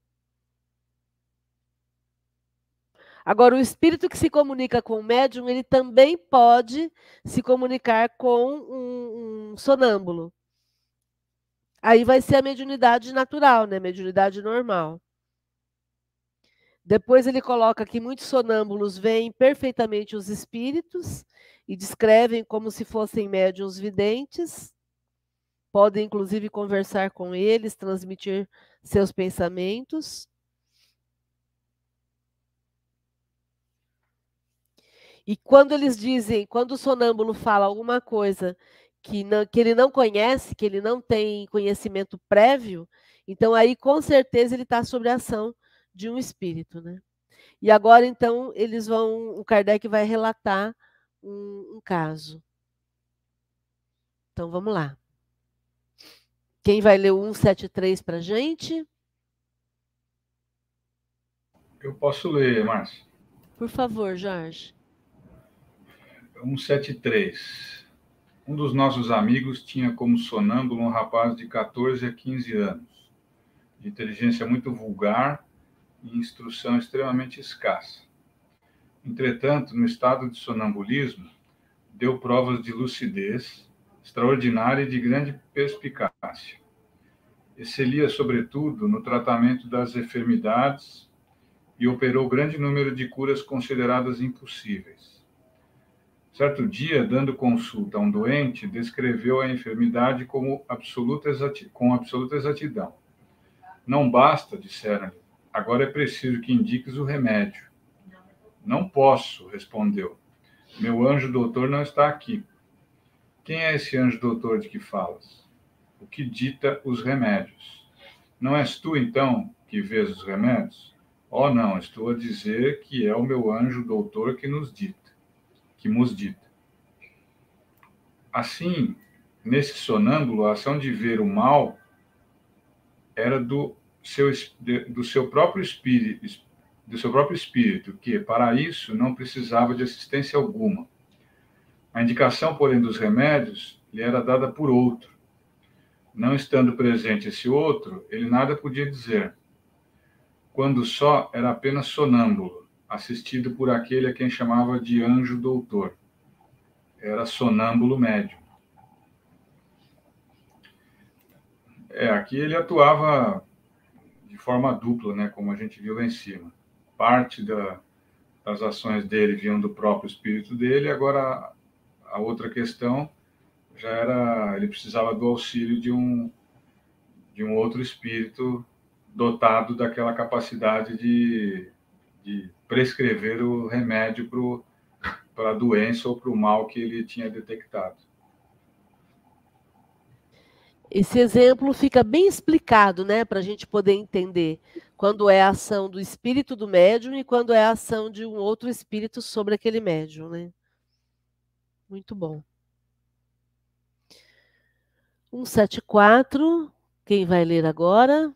Agora, o espírito que se comunica com o médium, ele também pode se comunicar com um, um sonâmbulo. Aí vai ser a mediunidade natural, né? Mediunidade normal. Depois ele coloca que muitos sonâmbulos veem perfeitamente os espíritos e descrevem como se fossem médiuns videntes. Podem, inclusive, conversar com eles, transmitir seus pensamentos. E quando eles dizem, quando o sonâmbulo fala alguma coisa que, não, que ele não conhece, que ele não tem conhecimento prévio, então aí com certeza ele está sob a ação de um espírito, né? E agora, então, eles vão, o Kardec vai relatar um, um caso. Então, vamos lá. Quem vai ler o 173 para a gente? Eu posso ler, Márcio. Por favor, Jorge. 173. Um dos nossos amigos tinha como sonâmbulo um rapaz de 14 a 15 anos, de inteligência muito vulgar e instrução extremamente escassa. Entretanto, no estado de sonambulismo, deu provas de lucidez extraordinária e de grande perspicácia. Excelia, sobretudo, no tratamento das enfermidades e operou grande número de curas consideradas impossíveis. Certo dia, dando consulta a um doente, descreveu a enfermidade como absoluta com absoluta exatidão. Não basta, disseram-lhe, Agora é preciso que indiques o remédio. Não posso, respondeu. Meu anjo doutor não está aqui. Quem é esse anjo doutor de que falas? O que dita os remédios. Não és tu, então, que vês os remédios? Oh, não, estou a dizer que é o meu anjo doutor que nos dita, que nos dita. Assim, nesse sonâmbulo, a ação de ver o mal era do seu, do seu próprio espírito, do seu próprio espírito, que para isso não precisava de assistência alguma. A indicação, porém, dos remédios lhe era dada por outro. Não estando presente esse outro, ele nada podia dizer. Quando só era apenas sonâmbulo, assistido por aquele a quem chamava de anjo doutor. Era sonâmbulo médium. É, aqui ele atuava de forma dupla, né, como a gente viu lá em cima. Parte da, das ações dele vinham do próprio espírito dele, agora a outra questão já era ele precisava do auxílio de um de um outro espírito dotado daquela capacidade de, de prescrever o remédio para a doença ou para o mal que ele tinha detectado. Esse exemplo fica bem explicado, né, para a gente poder entender quando é a ação do espírito do médium e quando é a ação de um outro espírito sobre aquele médium, né? Muito bom. 174, quem vai ler agora?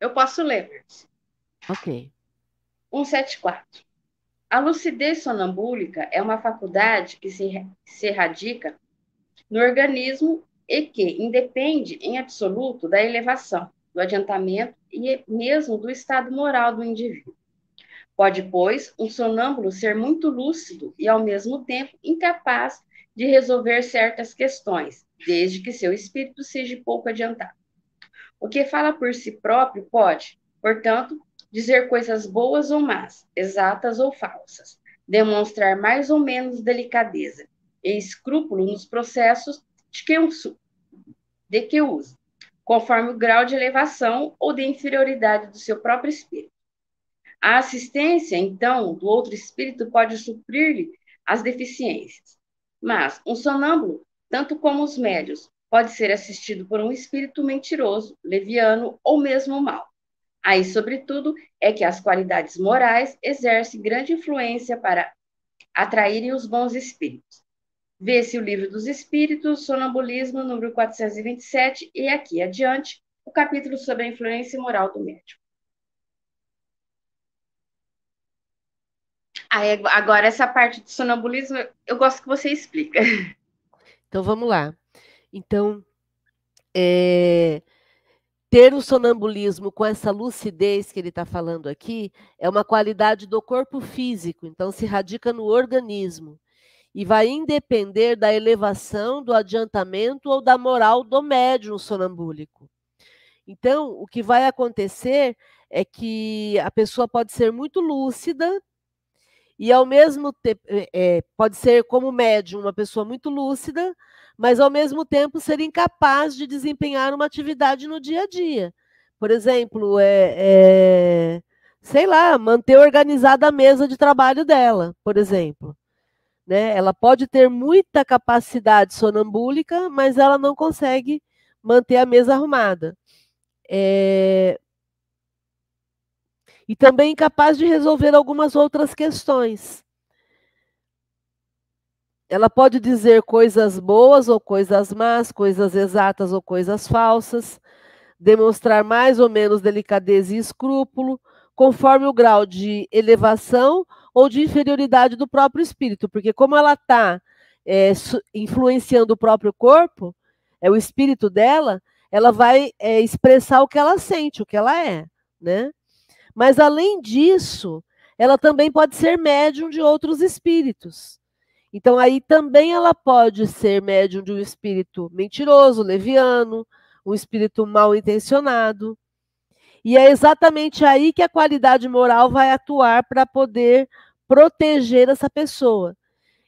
Eu posso ler. Ok. 174. A lucidez sonambúlica é uma faculdade que se, se radica no organismo e que independe em absoluto da elevação, do adiantamento e mesmo do estado moral do indivíduo. Pode, pois, um sonâmbulo ser muito lúcido e, ao mesmo tempo, incapaz de resolver certas questões, desde que seu espírito seja pouco adiantado. O que fala por si próprio pode, portanto, dizer coisas boas ou más, exatas ou falsas, demonstrar mais ou menos delicadeza e escrúpulo nos processos de que, de que usa, conforme o grau de elevação ou de inferioridade do seu próprio espírito. A assistência, então, do outro espírito pode suprir-lhe as deficiências. Mas um sonâmbulo, tanto como os médios, pode ser assistido por um espírito mentiroso, leviano ou mesmo mau. Aí, sobretudo, é que as qualidades morais exercem grande influência para atraírem os bons espíritos. vê-se o Livro dos Espíritos, Sonambulismo, número 427, e aqui adiante, o capítulo sobre a influência moral do médium. Aí, agora, essa parte do sonambulismo, eu gosto que você explica. Então, vamos lá. Então, é, ter o sonambulismo com essa lucidez que ele está falando aqui é uma qualidade do corpo físico, então se radica no organismo e vai independer da elevação, do adiantamento ou da moral do médium sonambúlico. Então, o que vai acontecer é que a pessoa pode ser muito lúcida e, ao mesmo tempo, é, pode ser como médium, uma pessoa muito lúcida, mas, ao mesmo tempo, ser incapaz de desempenhar uma atividade no dia a dia. Por exemplo, é, é sei lá, manter organizada a mesa de trabalho dela, por exemplo. Né? Ela pode ter muita capacidade sonambúlica, mas ela não consegue manter a mesa arrumada. É... E também incapaz de resolver algumas outras questões. Ela pode dizer coisas boas ou coisas más, coisas exatas ou coisas falsas, demonstrar mais ou menos delicadeza e escrúpulo, conforme o grau de elevação ou de inferioridade do próprio espírito, porque como ela está é, influenciando o próprio corpo, é o espírito dela, ela vai é, expressar o que ela sente, o que ela é, né? Mas além disso, ela também pode ser médium de outros espíritos. Então aí também ela pode ser médium de um espírito mentiroso, leviano, um espírito mal intencionado. E é exatamente aí que a qualidade moral vai atuar para poder proteger essa pessoa.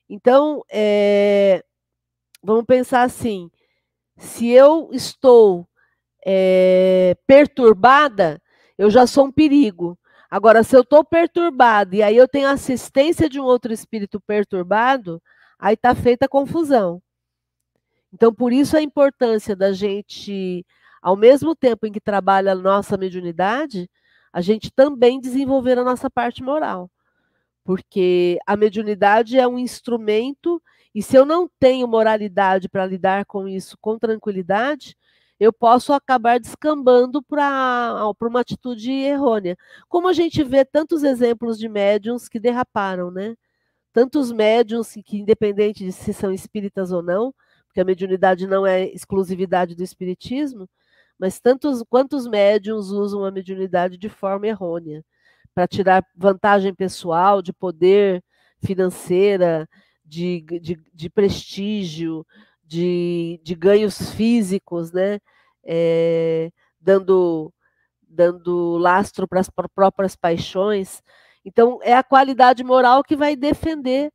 Então, é, vamos pensar assim: se eu estou é, perturbada, eu já sou um perigo. Agora, se eu estou perturbada e aí eu tenho assistência de um outro espírito perturbado, aí está feita a confusão. Então, por isso a importância da gente, ao mesmo tempo em que trabalha a nossa mediunidade, a gente também desenvolver a nossa parte moral porque a mediunidade é um instrumento e se eu não tenho moralidade para lidar com isso com tranquilidade, eu posso acabar descambando para uma atitude errônea. Como a gente vê tantos exemplos de médiums que derraparam, né? Tantos médiums que, independente de se são espíritas ou não, porque a mediunidade não é exclusividade do espiritismo, mas tantos quantos médiums usam a mediunidade de forma errônea para tirar vantagem pessoal, de poder financeira, de, de, de prestígio, de, de, ganhos físicos, né? É, dando, dando lastro para as próprias paixões. Então, é a qualidade moral que vai defender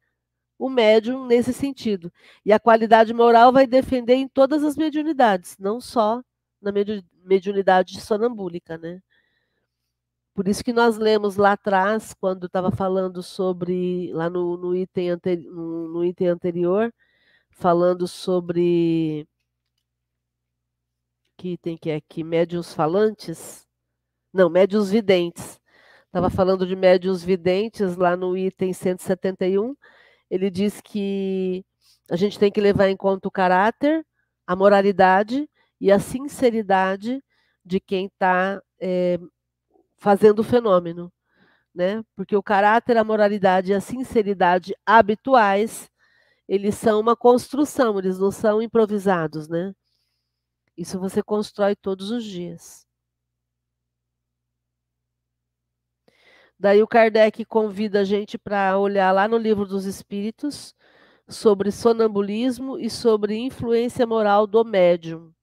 o médium nesse sentido. E a qualidade moral vai defender em todas as mediunidades, não só na mediunidade sonambúlica, né? Por isso que nós lemos lá atrás, quando estava falando sobre, lá no, no, item no, no item anterior, falando sobre. Que item que é aqui? Médiuns falantes? Não, médiuns videntes. Estava falando de médiuns videntes lá no item 171. Ele diz que a gente tem que levar em conta o caráter, a moralidade e a sinceridade de quem está é, fazendo o fenômeno, né? Porque o caráter, a moralidade e a sinceridade habituais, eles são uma construção, eles não são improvisados, né? Isso você constrói todos os dias. Daí o Kardec convida a gente para olhar lá no livro dos Espíritos sobre sonambulismo e sobre influência moral do médium.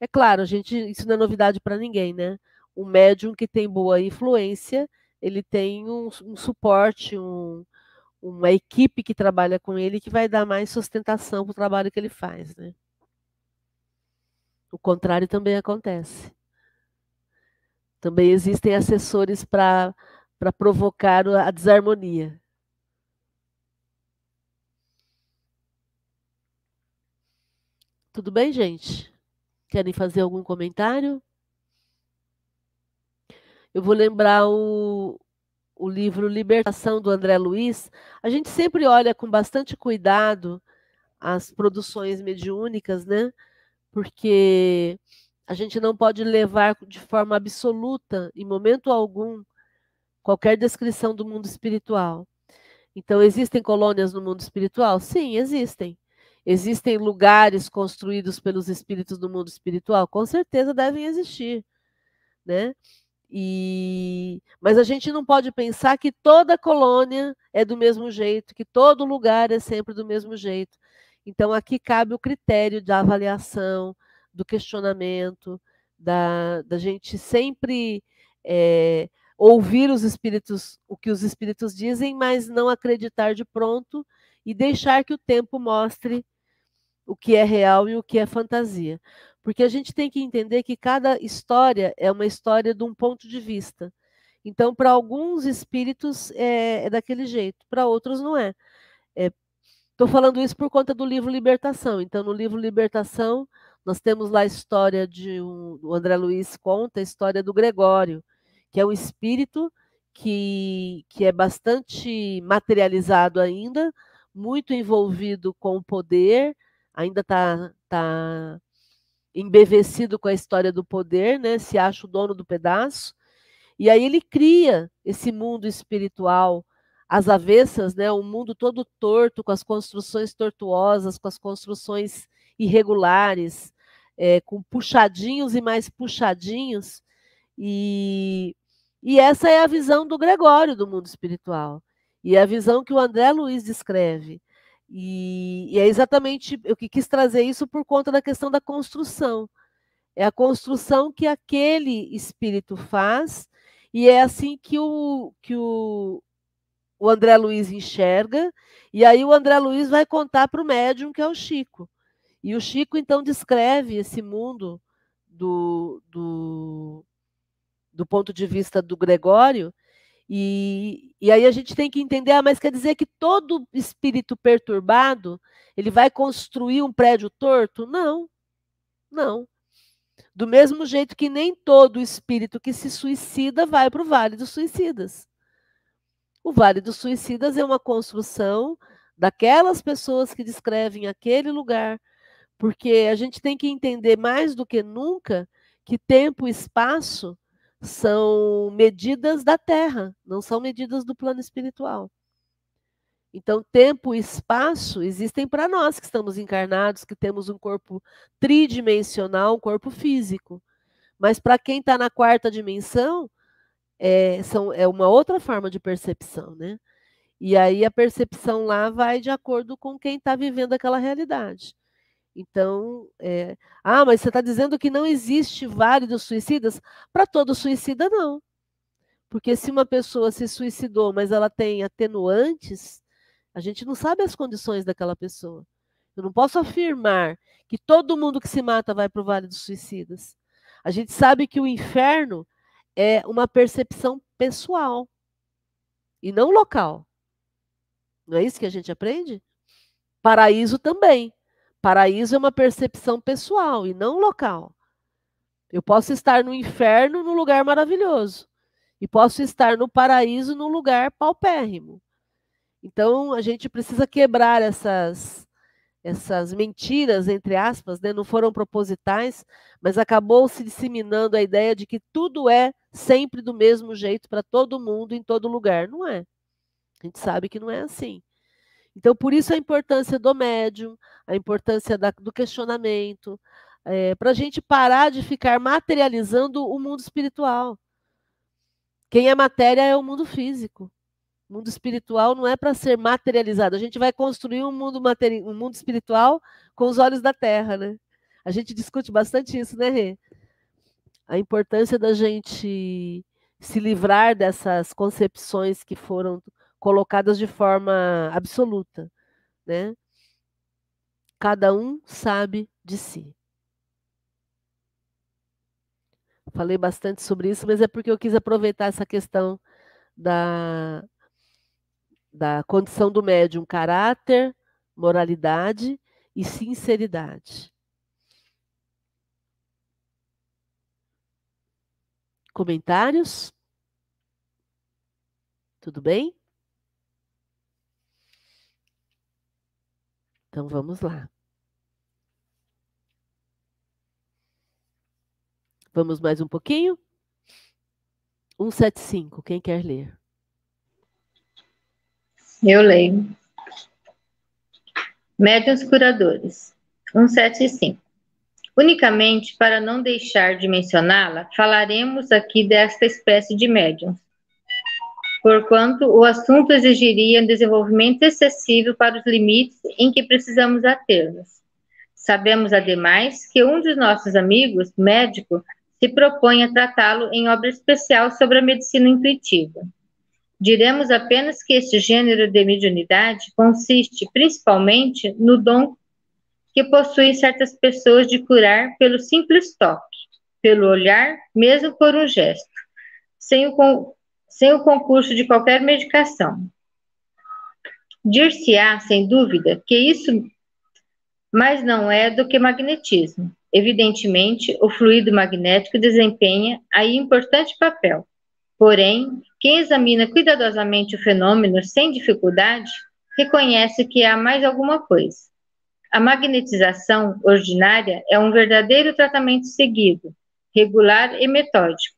É claro, gente, isso não é novidade para ninguém, né? um médium que tem boa influência, ele tem um, um suporte, um, uma equipe que trabalha com ele que vai dar mais sustentação para o trabalho que ele faz. Né? O contrário também acontece. Também existem assessores para provocar a desarmonia. Tudo bem, gente? Querem fazer algum comentário? Eu vou lembrar o, o livro Libertação do André Luiz. A gente sempre olha com bastante cuidado as produções mediúnicas, né? Porque a gente não pode levar de forma absoluta, em momento algum, qualquer descrição do mundo espiritual. Então, existem colônias no mundo espiritual? Sim, existem. Existem lugares construídos pelos espíritos do mundo espiritual? Com certeza devem existir, né? E mas a gente não pode pensar que toda colônia é do mesmo jeito, que todo lugar é sempre do mesmo jeito. Então aqui cabe o critério da avaliação, do questionamento, da, da gente sempre é, ouvir os espíritos, o que os espíritos dizem, mas não acreditar de pronto e deixar que o tempo mostre o que é real e o que é fantasia. Porque a gente tem que entender que cada história é uma história de um ponto de vista. Então, para alguns espíritos é, é daquele jeito, para outros não é. Estou falando isso por conta do livro Libertação. Então, no livro Libertação, nós temos lá a história de um, o André Luiz conta a história do Gregório, que é um espírito que, que é bastante materializado ainda, muito envolvido com o poder, ainda está tá embevecido com a história do poder, né? se acha o dono do pedaço. E aí ele cria esse mundo espiritual às avessas, né? um mundo todo torto, com as construções tortuosas, com as construções irregulares, é, com puxadinhos e mais puxadinhos. E, e essa é a visão do Gregório do mundo espiritual. E é a visão que o André Luiz descreve. E, e é exatamente eu que quis trazer isso por conta da questão da construção. É a construção que aquele espírito faz, e é assim que o, que o, o André Luiz enxerga, e aí o André Luiz vai contar para o médium, que é o Chico. E o Chico, então, descreve esse mundo do, do, do ponto de vista do Gregório, e, e aí a gente tem que entender, ah, mas quer dizer que todo espírito perturbado ele vai construir um prédio torto? Não, não. Do mesmo jeito que nem todo espírito que se suicida vai para o Vale dos Suicidas. O Vale dos Suicidas é uma construção daquelas pessoas que descrevem aquele lugar, porque a gente tem que entender mais do que nunca que tempo e espaço são medidas da Terra, não são medidas do plano espiritual. Então, tempo e espaço existem para nós que estamos encarnados, que temos um corpo tridimensional, um corpo físico. Mas para quem está na quarta dimensão, é, são, é uma outra forma de percepção, né? E aí a percepção lá vai de acordo com quem está vivendo aquela realidade. Então, é, ah, mas você está dizendo que não existe vale dos suicidas? Para todo suicida, não. Porque se uma pessoa se suicidou, mas ela tem atenuantes, a gente não sabe as condições daquela pessoa. Eu não posso afirmar que todo mundo que se mata vai para o Vale dos Suicidas. A gente sabe que o inferno é uma percepção pessoal e não local. Não é isso que a gente aprende? Paraíso também. Paraíso é uma percepção pessoal e não local. Eu posso estar no inferno num lugar maravilhoso e posso estar no paraíso num lugar paupérrimo. Então a gente precisa quebrar essas essas mentiras entre aspas, né? não foram propositais, mas acabou se disseminando a ideia de que tudo é sempre do mesmo jeito para todo mundo em todo lugar. Não é. A gente sabe que não é assim. Então, por isso a importância do médium, a importância da, do questionamento, é, para a gente parar de ficar materializando o mundo espiritual. Quem é matéria é o mundo físico. Mundo espiritual não é para ser materializado. A gente vai construir um mundo, materi um mundo espiritual com os olhos da terra, né? A gente discute bastante isso, né, Rê? A importância da gente se livrar dessas concepções que foram colocadas de forma absoluta, né? Cada um sabe de si. Falei bastante sobre isso, mas é porque eu quis aproveitar essa questão da, da condição do médium, caráter, moralidade e sinceridade. Comentários? Tudo bem? Então vamos lá. Vamos mais um pouquinho? 175, quem quer ler? Eu leio. Médiuns curadores. 175. Unicamente para não deixar de mencioná-la, falaremos aqui desta espécie de médiums, porquanto o assunto exigiria um desenvolvimento excessivo para os limites em que precisamos ater-nos. Sabemos, ademais, que um de nossos amigos, médico, se propõe a tratá-lo em obra especial sobre a medicina intuitiva. Diremos apenas que este gênero de mediunidade consiste principalmente no dom que possuem certas pessoas de curar pelo simples toque, pelo olhar, mesmo por um gesto, sem o, sem o concurso de qualquer medicação. Dir-se-á, sem dúvida, que isso mais não é do que magnetismo. Evidentemente, o fluido magnético desempenha aí importante papel. Porém, quem examina cuidadosamente o fenômeno sem dificuldade, reconhece que há mais alguma coisa. A magnetização ordinária é um verdadeiro tratamento seguido, regular e metódico.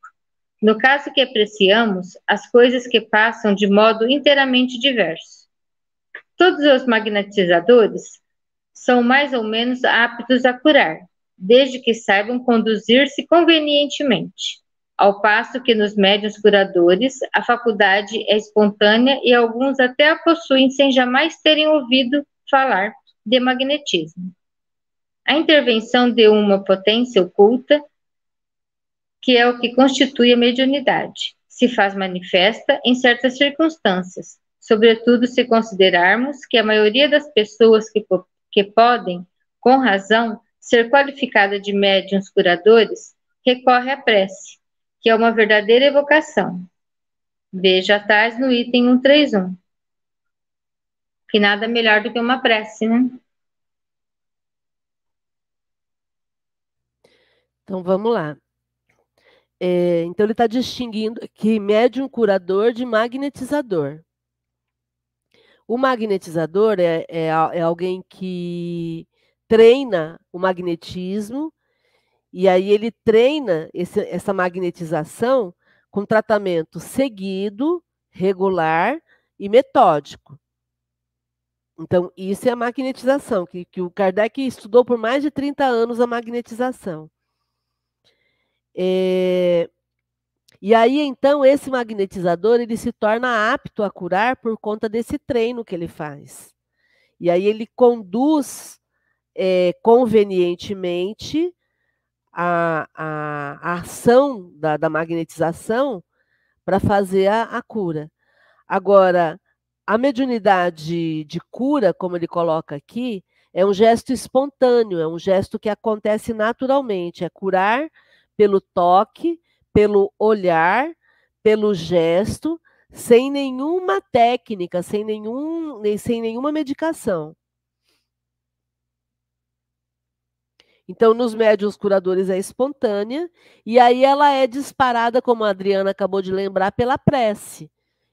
No caso que apreciamos, as coisas que passam de modo inteiramente diverso. Todos os magnetizadores são mais ou menos aptos a curar, desde que saibam conduzir-se convenientemente ao passo que nos médios curadores a faculdade é espontânea e alguns até a possuem sem jamais terem ouvido falar de magnetismo. A intervenção de uma potência oculta, que é o que constitui a mediunidade, se faz manifesta em certas circunstâncias, sobretudo se considerarmos que a maioria das pessoas que, que podem, com razão, ser qualificada de médiuns curadores, recorre à prece, que é uma verdadeira evocação. Veja atrás no item 131. Que nada melhor do que uma prece, né? Então vamos lá. É, então ele está distinguindo que médium curador de magnetizador. O magnetizador é, é, é alguém que treina o magnetismo e aí ele treina esse, essa magnetização com tratamento seguido, regular e metódico. Então, isso é a magnetização, que, que o Kardec estudou por mais de 30 anos a magnetização. É, e aí, então, esse magnetizador ele se torna apto a curar por conta desse treino que ele faz. E aí ele conduz é, convenientemente a, a, a ação da, da magnetização para fazer a, a cura. Agora, a mediunidade de cura, como ele coloca aqui, é um gesto espontâneo, é um gesto que acontece naturalmente, é curar pelo toque, pelo olhar, pelo gesto, sem nenhuma técnica, sem, nenhum, sem nenhuma medicação. Então, nos médios curadores é espontânea, e aí ela é disparada, como a Adriana acabou de lembrar, pela prece.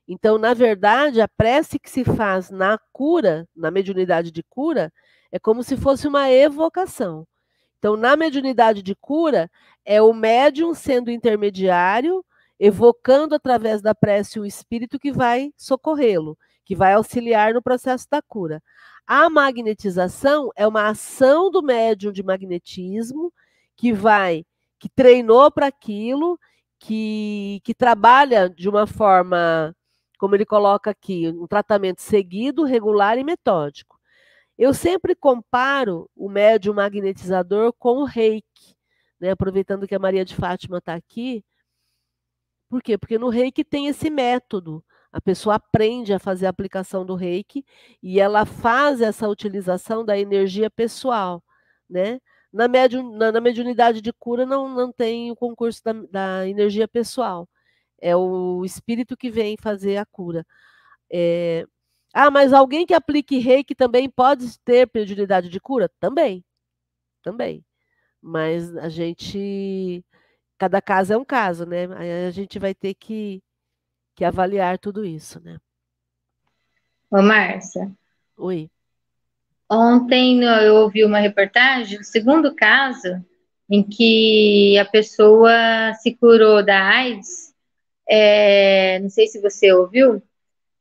Então, na verdade, a prece que se faz na cura, na mediunidade de cura, é como se fosse uma evocação. Então, na mediunidade de cura, é o médium sendo intermediário, evocando através da prece o espírito que vai socorrê-lo, que vai auxiliar no processo da cura. A magnetização é uma ação do médium de magnetismo que vai, que treinou para aquilo, que, que trabalha de uma forma, como ele coloca aqui, um tratamento seguido, regular e metódico. Eu sempre comparo o médium magnetizador com o reiki, né? aproveitando que a Maria de Fátima está aqui. Por quê? Porque no reiki tem esse método a pessoa aprende a fazer a aplicação do reiki e ela faz essa utilização da energia pessoal, né? Na, mediun, na, na mediunidade de cura não, não tem o concurso da, da, energia pessoal. É o espírito que vem fazer a cura. É... Ah, mas alguém que aplique reiki também pode ter mediunidade de cura? Também. Também. Mas a gente. Cada caso é um caso, né? Aí a gente vai ter que que avaliar tudo isso, né? Ô, Márcia. Oi. Ontem eu ouvi uma reportagem, o segundo caso, em que a pessoa se curou da AIDS, é, não sei se você ouviu,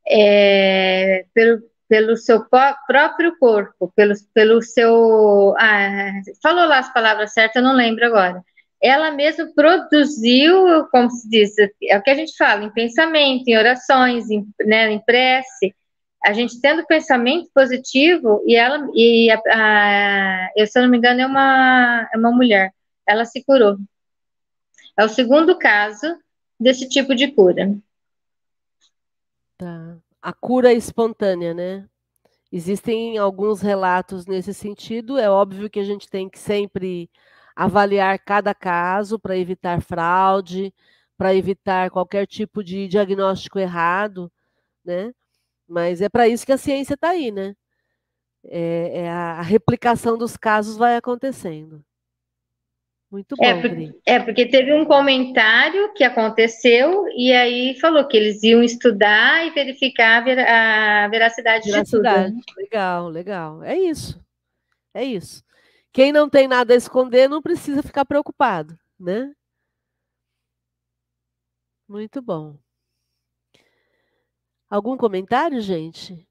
é, pelo, pelo seu próprio corpo, pelo, pelo seu. Ah, falou lá as palavras certas, eu não lembro agora. Ela mesma produziu, como se diz, é o que a gente fala, em pensamento, em orações, em, né, em prece, a gente tendo pensamento positivo, e ela, e a, a, eu, se eu não me engano, é uma, é uma mulher, ela se curou. É o segundo caso desse tipo de cura. Tá. A cura espontânea, né? Existem alguns relatos nesse sentido. É óbvio que a gente tem que sempre avaliar cada caso para evitar fraude, para evitar qualquer tipo de diagnóstico errado, né? Mas é para isso que a ciência está aí, né? É, é a, a, replicação dos casos vai acontecendo. Muito é, bom, é porque, é, porque teve um comentário que aconteceu e aí falou que eles iam estudar e verificar a, ver, a veracidade, veracidade de tudo. Legal, legal. É isso. É isso. Quem não tem nada a esconder não precisa ficar preocupado, né? Muito bom. Algum comentário, gente?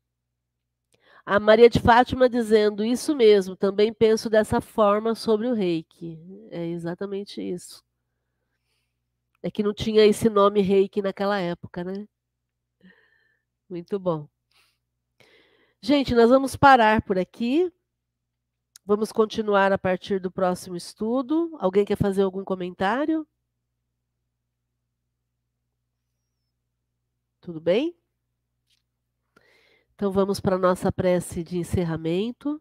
A Maria de Fátima dizendo isso mesmo, também penso dessa forma sobre o reiki. É exatamente isso. É que não tinha esse nome reiki naquela época, né? Muito bom. Gente, nós vamos parar por aqui. Vamos continuar a partir do próximo estudo. Alguém quer fazer algum comentário? Tudo bem? Então vamos para a nossa prece de encerramento.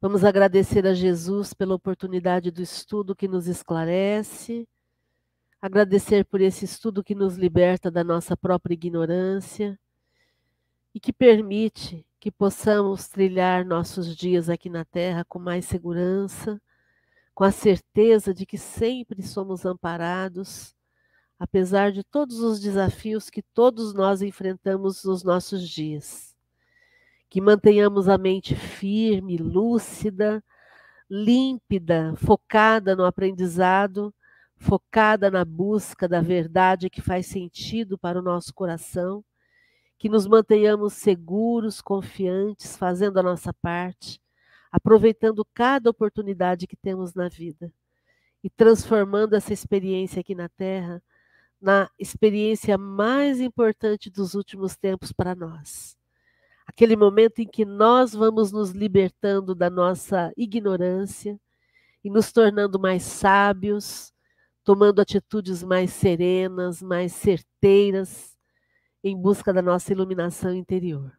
Vamos agradecer a Jesus pela oportunidade do estudo que nos esclarece, agradecer por esse estudo que nos liberta da nossa própria ignorância e que permite que possamos trilhar nossos dias aqui na Terra com mais segurança, com a certeza de que sempre somos amparados apesar de todos os desafios que todos nós enfrentamos nos nossos dias. Que mantenhamos a mente firme, lúcida, límpida, focada no aprendizado, focada na busca da verdade que faz sentido para o nosso coração, que nos mantenhamos seguros, confiantes, fazendo a nossa parte, aproveitando cada oportunidade que temos na vida e transformando essa experiência aqui na Terra na experiência mais importante dos últimos tempos para nós. Aquele momento em que nós vamos nos libertando da nossa ignorância e nos tornando mais sábios, tomando atitudes mais serenas, mais certeiras, em busca da nossa iluminação interior.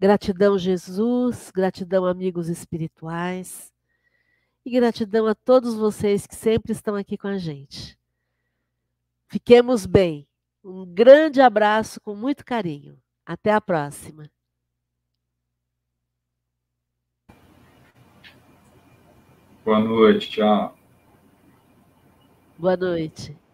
Gratidão, Jesus, gratidão, amigos espirituais, e gratidão a todos vocês que sempre estão aqui com a gente. Fiquemos bem. Um grande abraço com muito carinho. Até a próxima. Boa noite, tchau. Boa noite.